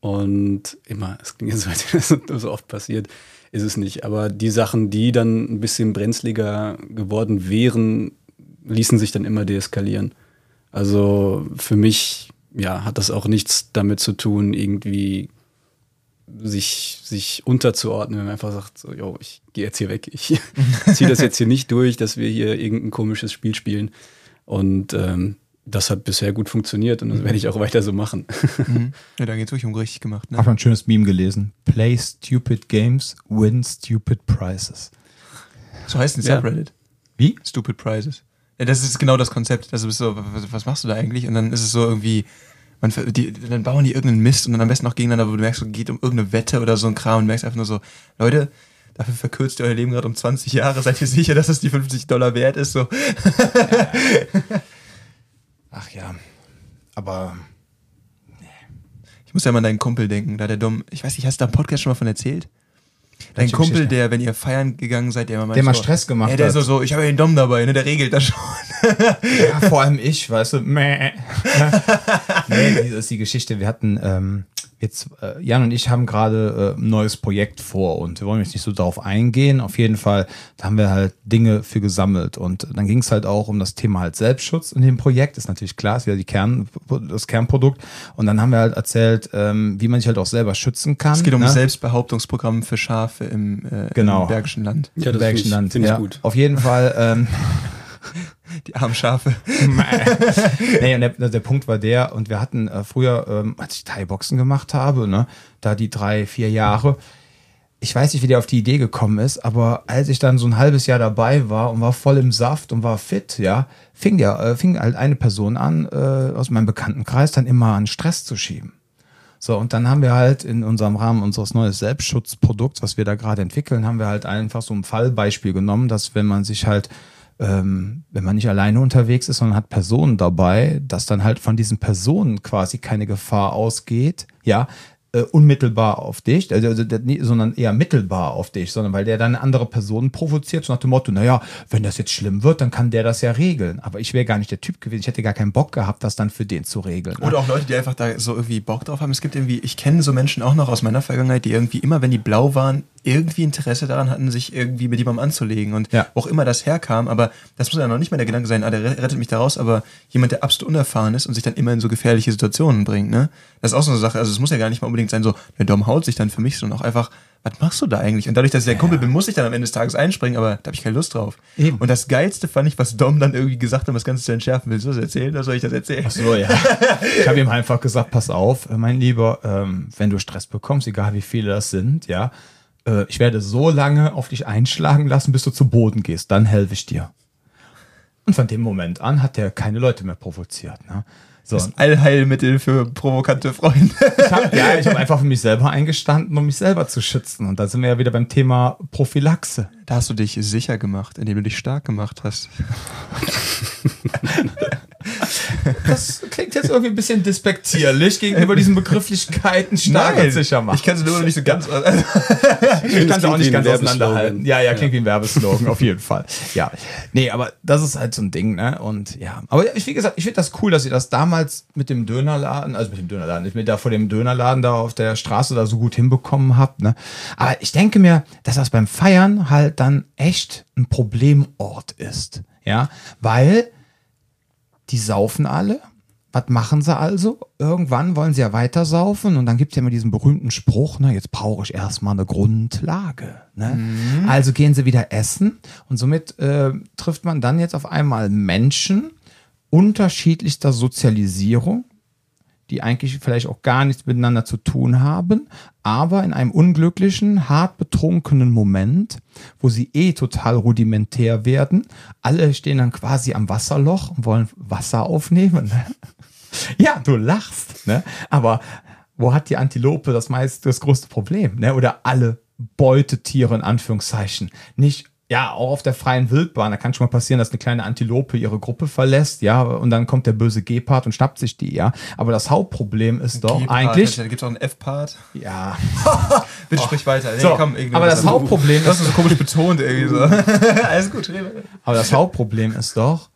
Und immer, es klingt jetzt so, als wäre das so oft passiert, ist es nicht. Aber die Sachen, die dann ein bisschen brenzliger geworden wären, ließen sich dann immer deeskalieren. Also für mich, ja, hat das auch nichts damit zu tun, irgendwie sich, sich unterzuordnen, wenn man einfach sagt, so, yo, ich gehe jetzt hier weg, ich ziehe das jetzt hier nicht durch, dass wir hier irgendein komisches Spiel spielen. Und ähm, das hat bisher gut funktioniert und das werde ich auch weiter so machen. Mhm. Ja, da geht es wirklich um richtig gemacht. Ne? Hab ein schönes Meme gelesen. Play stupid games, win stupid prizes. So heißt ein Ja. Subreddit. Wie? Stupid Prizes. Ja, das ist genau das Konzept. Das ist so, was, was machst du da eigentlich? Und dann ist es so irgendwie, man, die, dann bauen die irgendeinen Mist und dann am besten auch gegeneinander, wo du merkst, es geht um irgendeine Wette oder so ein Kram und merkst einfach nur so, Leute, dafür verkürzt ihr euer Leben gerade um 20 Jahre. Seid ihr sicher, dass es die 50 Dollar wert ist? So. Ach ja. Aber Ich muss ja mal an deinen Kumpel denken, da der Dom, ich weiß nicht, hast du da im Podcast schon mal von erzählt? Dein Kumpel, Geschichte? der, wenn ihr feiern gegangen seid, der immer Der mal so, Stress gemacht ja, der hat. so, so, ich habe ja den Dom dabei, ne, der regelt das schon. Ja, vor allem ich, weißt du. Mäh. nee, das ist die Geschichte. Wir hatten ähm, jetzt, äh, Jan und ich haben gerade äh, ein neues Projekt vor und wir wollen jetzt nicht so darauf eingehen. Auf jeden Fall, da haben wir halt Dinge für gesammelt. Und dann ging es halt auch um das Thema halt Selbstschutz in dem Projekt. Ist natürlich klar, ist wieder die Kern, das Kernprodukt. Und dann haben wir halt erzählt, ähm, wie man sich halt auch selber schützen kann. Es geht um ne? ein Selbstbehauptungsprogramm für Schafe im, äh, Genau. im Bergischen Land. Ja, das Bergischen ich, Land. ich ja. gut. Auf jeden Fall. Ähm, Die armen Schafe. nee, und der, der Punkt war der, und wir hatten äh, früher, ähm, als ich Thai-Boxen gemacht habe, ne, da die drei, vier Jahre, ich weiß nicht, wie der auf die Idee gekommen ist, aber als ich dann so ein halbes Jahr dabei war und war voll im Saft und war fit, ja, fing der, äh, fing halt eine Person an, äh, aus meinem Bekanntenkreis dann immer an Stress zu schieben. So, und dann haben wir halt in unserem Rahmen unseres neues Selbstschutzprodukts, was wir da gerade entwickeln, haben wir halt einfach so ein Fallbeispiel genommen, dass wenn man sich halt, ähm, wenn man nicht alleine unterwegs ist, sondern hat Personen dabei, dass dann halt von diesen Personen quasi keine Gefahr ausgeht, ja, äh, unmittelbar auf dich, also, also nie- sondern eher mittelbar auf dich, sondern weil der dann eine andere Person provoziert, so nach dem Motto, naja, wenn das jetzt schlimm wird, dann kann der das ja regeln. Aber ich wäre gar nicht der Typ gewesen, ich hätte gar keinen Bock gehabt, das dann für den zu regeln. ne? Oder auch Leute, die einfach da so irgendwie Bock drauf haben. Es gibt irgendwie, ich kenne so Menschen auch noch aus meiner Vergangenheit, die irgendwie immer, wenn die blau waren, irgendwie Interesse daran hatten, sich irgendwie mit jemandem anzulegen. Und Ja. wo auch immer das herkam, aber das muss ja noch nicht mal der Gedanke sein, ah, der rettet mich da raus, aber jemand, der absolut unerfahren ist und sich dann immer in so gefährliche Situationen bringt, ne? Das ist auch so eine Sache. Also es muss ja gar nicht mal unbedingt sein, so, der Dom haut sich dann für mich, sondern auch einfach, was machst du da eigentlich? Und dadurch, dass ich der Kumpel bin, muss ich dann am Ende des Tages einspringen, aber da habe ich keine Lust drauf. Eben. Und das Geilste fand ich, was Dom dann irgendwie gesagt hat, um das Ganze zu entschärfen. Willst du das erzählen oder soll ich das erzählen? Ach so, ja. Ich habe ihm einfach gesagt, pass auf, äh, mein Lieber, ähm, wenn du Stress bekommst, egal wie viele das sind, ja, äh, ich werde so lange auf dich einschlagen lassen, bis du zu Boden gehst, dann helfe ich dir. Und von dem Moment an hat er keine Leute mehr provoziert. Ne? So, Das Allheilmittel für provokante Freunde. ich hab, ja, ich habe einfach für mich selber eingestanden, um mich selber zu schützen. Und da sind wir ja wieder beim Thema Prophylaxe. Da hast du dich sicher gemacht, indem du dich stark gemacht hast. Das klingt jetzt irgendwie ein bisschen despektierlich gegenüber diesen Begrifflichkeiten stark und sicher machen. Ich kann es nur noch nicht so ganz. Also, Ich kann es auch nicht ganz ein auseinanderhalten. Ja, ja, klingt wie ein Werbeslogan, auf jeden Fall. Ja. Nee, aber das ist halt so ein Ding, ne? Und ja. Aber ich, wie gesagt, ich finde das cool, dass ihr das damals mit dem Dönerladen, also mit dem Dönerladen, ich mir da vor dem Dönerladen da auf der Straße da so gut hinbekommen habt, ne? Aber ich denke mir, dass das beim Feiern halt dann echt ein Problemort ist. Ja. Weil die saufen alle. Was machen sie also? Irgendwann wollen sie ja weiter saufen und dann gibt es ja immer diesen berühmten Spruch, ne, jetzt brauche ich erstmal eine Grundlage. Ne? Also gehen sie wieder essen und somit äh, trifft man dann jetzt auf einmal Menschen unterschiedlichster Sozialisierung, die eigentlich vielleicht auch gar nichts miteinander zu tun haben, aber in einem unglücklichen, hart betrunkenen Moment, wo sie eh total rudimentär werden. Alle stehen dann quasi am Wasserloch und wollen Wasser aufnehmen. Ne? Ja, du lachst, ne? aber wo hat die Antilope das meist das größte Problem? Ne? Oder alle Beutetiere in Anführungszeichen. Nicht ja, auch auf der freien Wildbahn, da kann schon mal passieren, dass eine kleine Antilope ihre Gruppe verlässt, ja, und dann kommt der böse Gepard und schnappt sich die, ja. Aber das Hauptproblem ist doch eigentlich. Da gibt es auch einen F-Part. Ja. Bitte sprich weiter. Nee, So, irgendwie aber das. Hauptproblem Das ist, ist so komisch betont irgendwie so. Alles gut, rede. aber das Hauptproblem ist doch,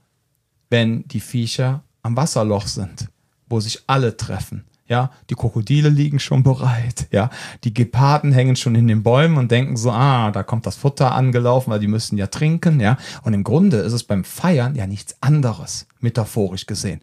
wenn die Viecher am Wasserloch sind, wo sich alle treffen. Ja, die Krokodile liegen schon bereit. Ja, die Geparden hängen schon in den Bäumen und denken so, ah, da kommt das Futter angelaufen, weil die müssen ja trinken. Ja, und im Grunde ist es beim Feiern ja nichts anderes, metaphorisch gesehen.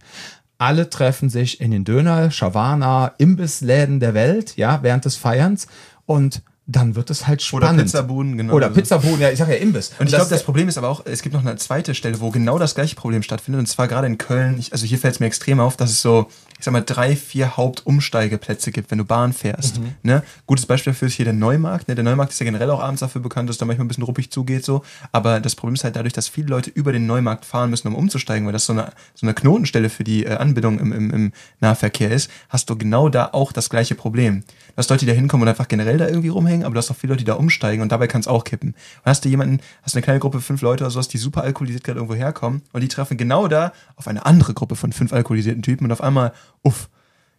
Alle treffen sich in den Döner, Shawarma, Imbissläden der Welt, ja, während des Feierns und dann wird es halt Oder spannend. Pizzabuden, genau. Oder Also- Pizzabuden, ja, ich sag ja Imbiss. Und ich glaube, das Problem ist aber auch, es gibt noch eine zweite Stelle, wo genau das gleiche Problem stattfindet. Und zwar gerade in Köln. Ich, also hier fällt es mir extrem auf, dass es so, ich sag mal, drei, vier Hauptumsteigeplätze gibt, wenn du Bahn fährst. Ne? Gutes Beispiel dafür ist hier der Neumarkt. Ne? Der Neumarkt ist ja generell auch abends dafür bekannt, dass da manchmal ein bisschen ruppig zugeht. so. Aber das Problem ist halt dadurch, dass viele Leute über den Neumarkt fahren müssen, um umzusteigen, weil das so eine, so eine Knotenstelle für die äh, Anbindung im, im, im Nahverkehr ist, hast du genau da auch das gleiche Problem. Du hast Leute, die da hinkommen und einfach generell da irgendwie rumhängen, aber du hast auch viele Leute, die da umsteigen und dabei kann es auch kippen. Und hast du jemanden, hast eine kleine Gruppe, fünf Leute oder sowas, die super alkoholisiert gerade irgendwo herkommen und die treffen genau da auf eine andere Gruppe von fünf alkoholisierten Typen und auf einmal, uff,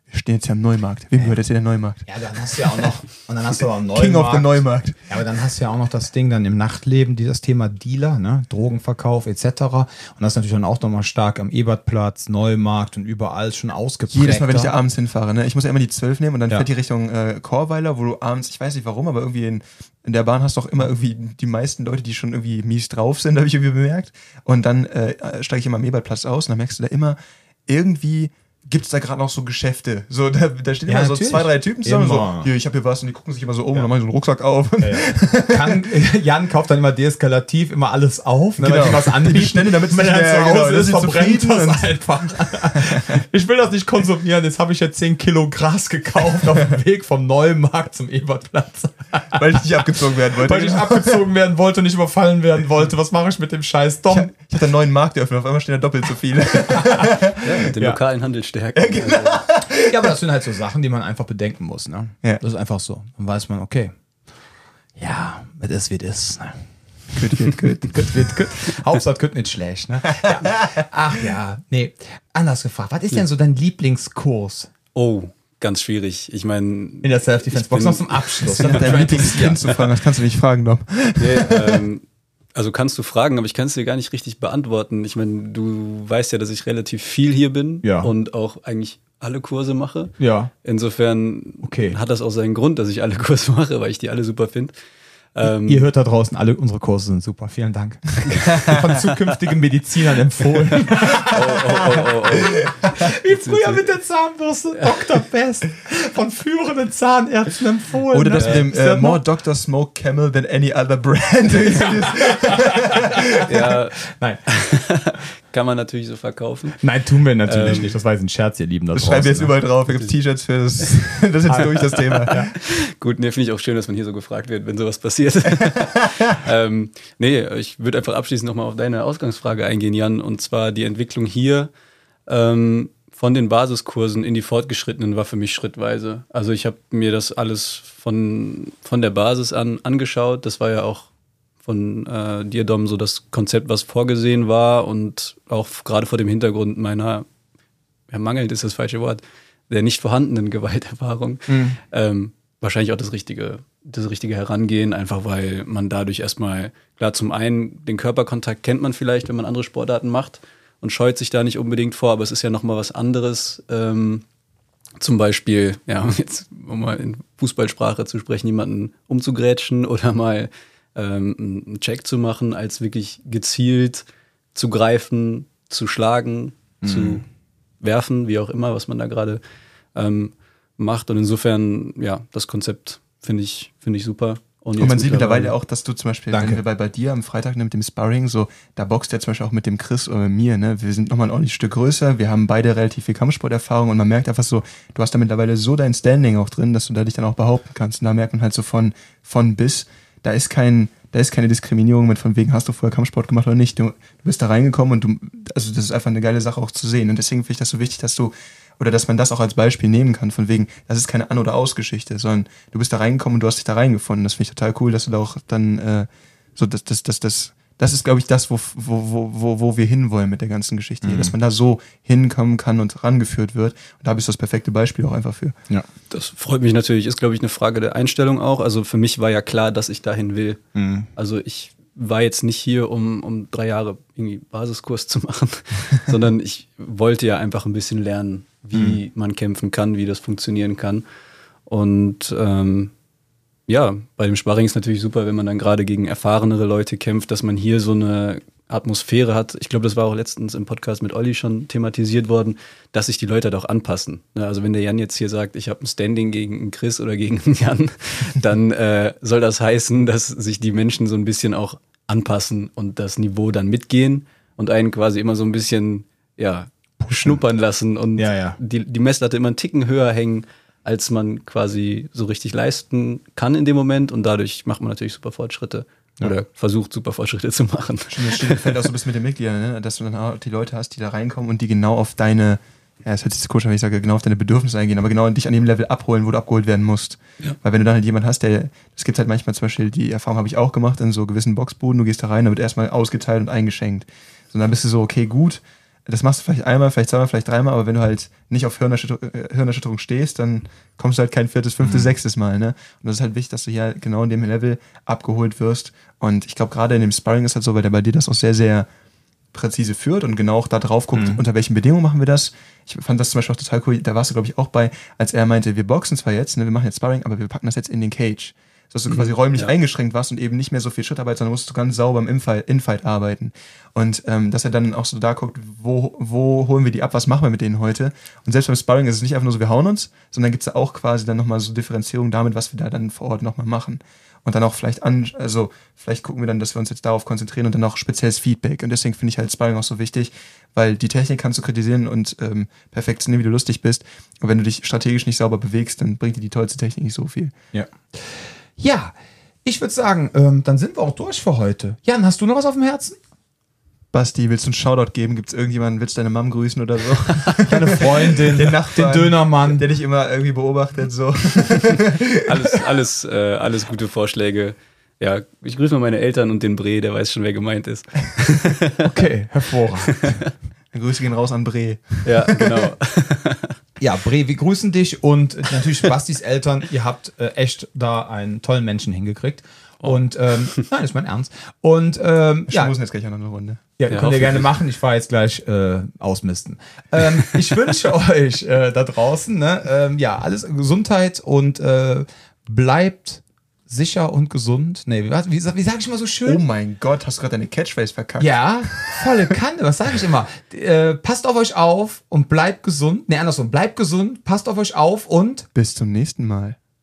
wir stehen jetzt hier am Neumarkt. Wem gehört jetzt hier der Neumarkt? Ja, dann hast du ja auch noch, und dann hast du auch einen King of the Neumarkt. Ja, aber dann hast du ja auch noch das Ding dann im Nachtleben, dieses Thema Dealer, ne? Drogenverkauf etc. Und das ist natürlich dann auch nochmal stark am Ebertplatz, Neumarkt und überall schon ausgeprägt. Jedes Mal, wenn ich da abends hinfahre, ne? ich muss ja immer die 12 nehmen und dann Ja. fährt die Richtung äh, Chorweiler, wo du abends, ich weiß nicht warum, aber irgendwie in, in der Bahn hast du auch immer irgendwie die meisten Leute, die schon irgendwie mies drauf sind, habe ich irgendwie bemerkt. Und dann äh, steige ich immer am Ebertplatz aus und dann merkst du da immer, irgendwie gibt es da gerade noch so Geschäfte. So, da, da stehen Ja, immer so natürlich. zwei, drei Typen zusammen, Immer. so, hier, ich habe hier was und die gucken sich immer so um und dann machen die so einen Rucksack auf. Kann, Jan kauft dann immer deeskalativ immer alles auf, ne, Genau. weil ich was anbieten. Die Bestände, damit es nicht mehr- zu Hause genau, ist, verbrennt das einfach. ich will das nicht konsumieren, jetzt habe ich ja 10 Kilo Gras gekauft auf dem Weg vom Neumarkt zum Ebertplatz. weil ich nicht abgezogen werden wollte. Weil ich abgezogen werden wollte und nicht überfallen werden wollte. Was mache ich mit dem Scheiß ich, Dom? hab- ich hatte einen neuen Markt eröffnet, auf einmal stehen da doppelt so viele. Ja, den Ja. lokalen Handel stärken. Also, Ja, aber das sind halt so Sachen, die man einfach bedenken muss. Ne? Ja. Das ist einfach so. Dann weiß man, okay. Ja, es ist wie es ist. Ne? gut, gut, gut. Gut, gut, gut. Hauptsache, gut nicht schlecht. Ne? Ja. Ach ja, nee. Anders gefragt. Was ist denn so dein Lieblingskurs oh, ganz schwierig. Ich meine, in der Self-Defense-Box? Noch zum Abschluss. Dein Lieblingskind zu fragen, das kannst du nicht fragen, Dom. nee, ähm, also kannst du fragen, aber ich kann es dir gar nicht richtig beantworten. Ich meine, du weißt ja, dass ich relativ viel hier bin Ja. und auch eigentlich alle Kurse mache. Ja. Insofern Okay. hat das auch seinen Grund, dass ich alle Kurse mache, weil ich die alle super finde. Ähm, Ihr hört da draußen, alle unsere Kurse sind super. Vielen Dank. Von zukünftigen Medizinern empfohlen. oh, oh, oh, oh, oh. Wie früher mit der Zahnbürste. Dr. Best. Von führenden Zahnärzten empfohlen. Oder das ne? mit dem äh, More Dr. Smoke Camel than any other brand. Ja, Nein. Kann man natürlich so verkaufen. Nein, tun wir natürlich Ähm, nicht. Das war jetzt ein Scherz, ihr Lieben. Da Das schreiben wir jetzt ne? überall drauf. Da gibt es T-Shirts für das. Das ist jetzt durch das Thema. Gut, nee, finde ich auch schön, dass man hier so gefragt wird, wenn sowas passiert. ähm, nee, ich würde einfach abschließend nochmal auf deine Ausgangsfrage eingehen, Jan, und zwar die Entwicklung hier ähm, von den Basiskursen in die fortgeschrittenen war für mich schrittweise. Also ich habe mir das alles von, von der Basis an angeschaut. Das war ja auch von äh, dir, Dom, so das Konzept, was vorgesehen war und auch gerade vor dem Hintergrund meiner, ja, mangelnd ist das falsche Wort, der nicht vorhandenen Gewalterfahrung, ähm, wahrscheinlich auch das richtige, das richtige Herangehen, einfach weil man dadurch erstmal, klar, zum einen den Körperkontakt kennt man vielleicht, wenn man andere Sportarten macht und scheut sich da nicht unbedingt vor, aber es ist ja nochmal was anderes. Ähm, zum Beispiel, ja, jetzt um mal in Fußballsprache zu sprechen, jemanden umzugrätschen oder mal ähm, einen Check zu machen, als wirklich gezielt zu greifen, zu schlagen, zu werfen, wie auch immer, was man da gerade ähm, macht. Und insofern, ja, das Konzept finde ich, finde ich super. Und jetzt man sieht mittlerweile mittlerweile auch, dass du zum Beispiel, Danke. wenn wir bei, bei dir am Freitag ne, mit dem Sparring, so, da boxt er zum Beispiel auch mit dem Chris oder mit mir, ne? Wir sind nochmal ein ordentliches Stück größer, wir haben beide relativ viel Kampfsporterfahrung und man merkt einfach so, du hast da mittlerweile so dein Standing auch drin, dass du da dich dann auch behaupten kannst. Und da merkt man halt so von, von bis, da ist kein, da ist keine Diskriminierung mit von wegen, hast du vorher Kampfsport gemacht oder nicht. Du, du bist da reingekommen und du, also das ist einfach eine geile Sache auch zu sehen. Und deswegen finde ich das so wichtig, dass du oder dass man das auch als Beispiel nehmen kann, von wegen, das ist keine An- oder Ausgeschichte, sondern du bist da reingekommen und du hast dich da reingefunden. Das finde ich total cool, dass du da auch dann äh, so, das, das, das, das, das ist, glaube ich, das, wo, wo, wo, wo, wir hinwollen mit der ganzen Geschichte hier, dass man da so hinkommen kann und rangeführt wird. Und da bist du das perfekte Beispiel auch einfach für. Ja. Das freut mich natürlich. Ist, glaube ich, eine Frage der Einstellung auch. Also für mich war ja klar, dass ich dahin will. Also ich war jetzt nicht hier, um, um drei Jahre irgendwie Basiskurs zu machen, sondern ich wollte ja einfach ein bisschen lernen, wie man kämpfen kann, wie das funktionieren kann. Und ähm, ja, bei dem Sparring ist natürlich super, wenn man dann gerade gegen erfahrenere Leute kämpft, dass man hier so eine Atmosphäre hat. Ich glaube, das war auch letztens im Podcast mit Olli schon thematisiert worden, dass sich die Leute doch anpassen. Ne, Also wenn der Jan jetzt hier sagt, ich habe ein Standing gegen einen Chris oder gegen einen Jan, dann äh, soll das heißen, dass sich die Menschen so ein bisschen auch anpassen und das Niveau dann mitgehen und einen quasi immer so ein bisschen ja schnuppern lassen und Ja, ja. die, die Messlatte immer einen Ticken höher hängen, als man quasi so richtig leisten kann in dem Moment und dadurch macht man natürlich super Fortschritte oder versucht super Fortschritte zu machen. Das fällt auch so ein bisschen mit den Mitgliedern, ne? dass du dann auch die Leute hast, die da reinkommen und die genau auf deine, ja, es hört sich komisch an, wenn ich sage, genau auf deine Bedürfnisse eingehen, aber genau dich an dem Level abholen, wo du abgeholt werden musst. Weil wenn du dann halt jemand hast, der, es gibt halt manchmal zum Beispiel, die Erfahrung habe ich auch gemacht, in so gewissen Boxbuden, du gehst da rein, da wird erstmal ausgeteilt und eingeschenkt. So, und dann bist du so, okay, gut, das machst du vielleicht einmal, vielleicht zweimal, vielleicht dreimal, aber wenn du halt nicht auf Hirnerschütterung, äh, Hirnerschütterung stehst, dann kommst du halt kein viertes, fünftes, sechstes Mal. Ne? Und das ist halt wichtig, dass du hier genau in dem Level abgeholt wirst. Und ich glaube, gerade in dem Sparring ist halt so, weil der bei dir das auch sehr, sehr präzise führt und genau auch da drauf guckt, unter welchen Bedingungen machen wir das. Ich fand das zum Beispiel auch total cool. Da warst du, glaube ich, auch bei, als er meinte, wir boxen zwar jetzt, ne, wir machen jetzt Sparring, aber wir packen das jetzt in den Cage. So dass du quasi räumlich ja. eingeschränkt warst und eben nicht mehr so viel Schrittarbeit, sondern musst du ganz sauber im Infight, Infight arbeiten. Und ähm, dass er dann auch so da guckt, wo, wo holen wir die ab, was machen wir mit denen heute. Und selbst beim Sparring ist es nicht einfach nur so, wir hauen uns, sondern gibt es da auch quasi dann nochmal so Differenzierung damit, was wir da dann vor Ort nochmal machen. Und dann auch vielleicht an, also vielleicht gucken wir dann, dass wir uns jetzt darauf konzentrieren und dann auch spezielles Feedback. Und deswegen finde ich halt Sparring auch so wichtig, weil die Technik kannst du kritisieren und ähm, perfektionieren, wie du lustig bist. Und wenn du dich strategisch nicht sauber bewegst, dann bringt dir die tollste Technik nicht so viel. Ja. Ja, ich würde sagen, ähm, dann sind wir auch durch für heute. Jan, hast du noch was auf dem Herzen? Basti, willst du einen Shoutout geben? Gibt es irgendjemanden, willst du deine Mom grüßen oder so? Deine Freundin, Den Nachbarn, den Dönermann. Der dich immer irgendwie beobachtet, so. Alles, alles, äh, alles gute Vorschläge. Ja, ich grüße mal meine Eltern und den Bre, der weiß schon, wer gemeint ist. Okay, hervorragend. Grüße gehen raus an Bre. Ja, genau. Ja, Bre, wir grüßen dich und natürlich Bastis Eltern. Ihr habt äh, echt da einen tollen Menschen hingekriegt. Und ähm, nein, das ist mein Ernst. Und ähm, Ja. ja, müssen jetzt gleich noch eine Runde. Ja, Ja, könnt ihr gerne machen. Ich fahre jetzt gleich äh, ausmisten. Ähm, ich wünsche euch äh, da draußen, ne, ähm, ja, alles Gesundheit und äh, bleibt sicher und gesund. Nee, wie, wie, wie sage ich immer so Oh schön? mein Gott, hast du gerade deine Catchphrase verkackt? ja, volle Kante, was sage ich immer? Äh, passt auf euch auf und bleibt gesund. Nee, andersrum, bleibt gesund, passt auf euch auf und Bis zum nächsten Mal.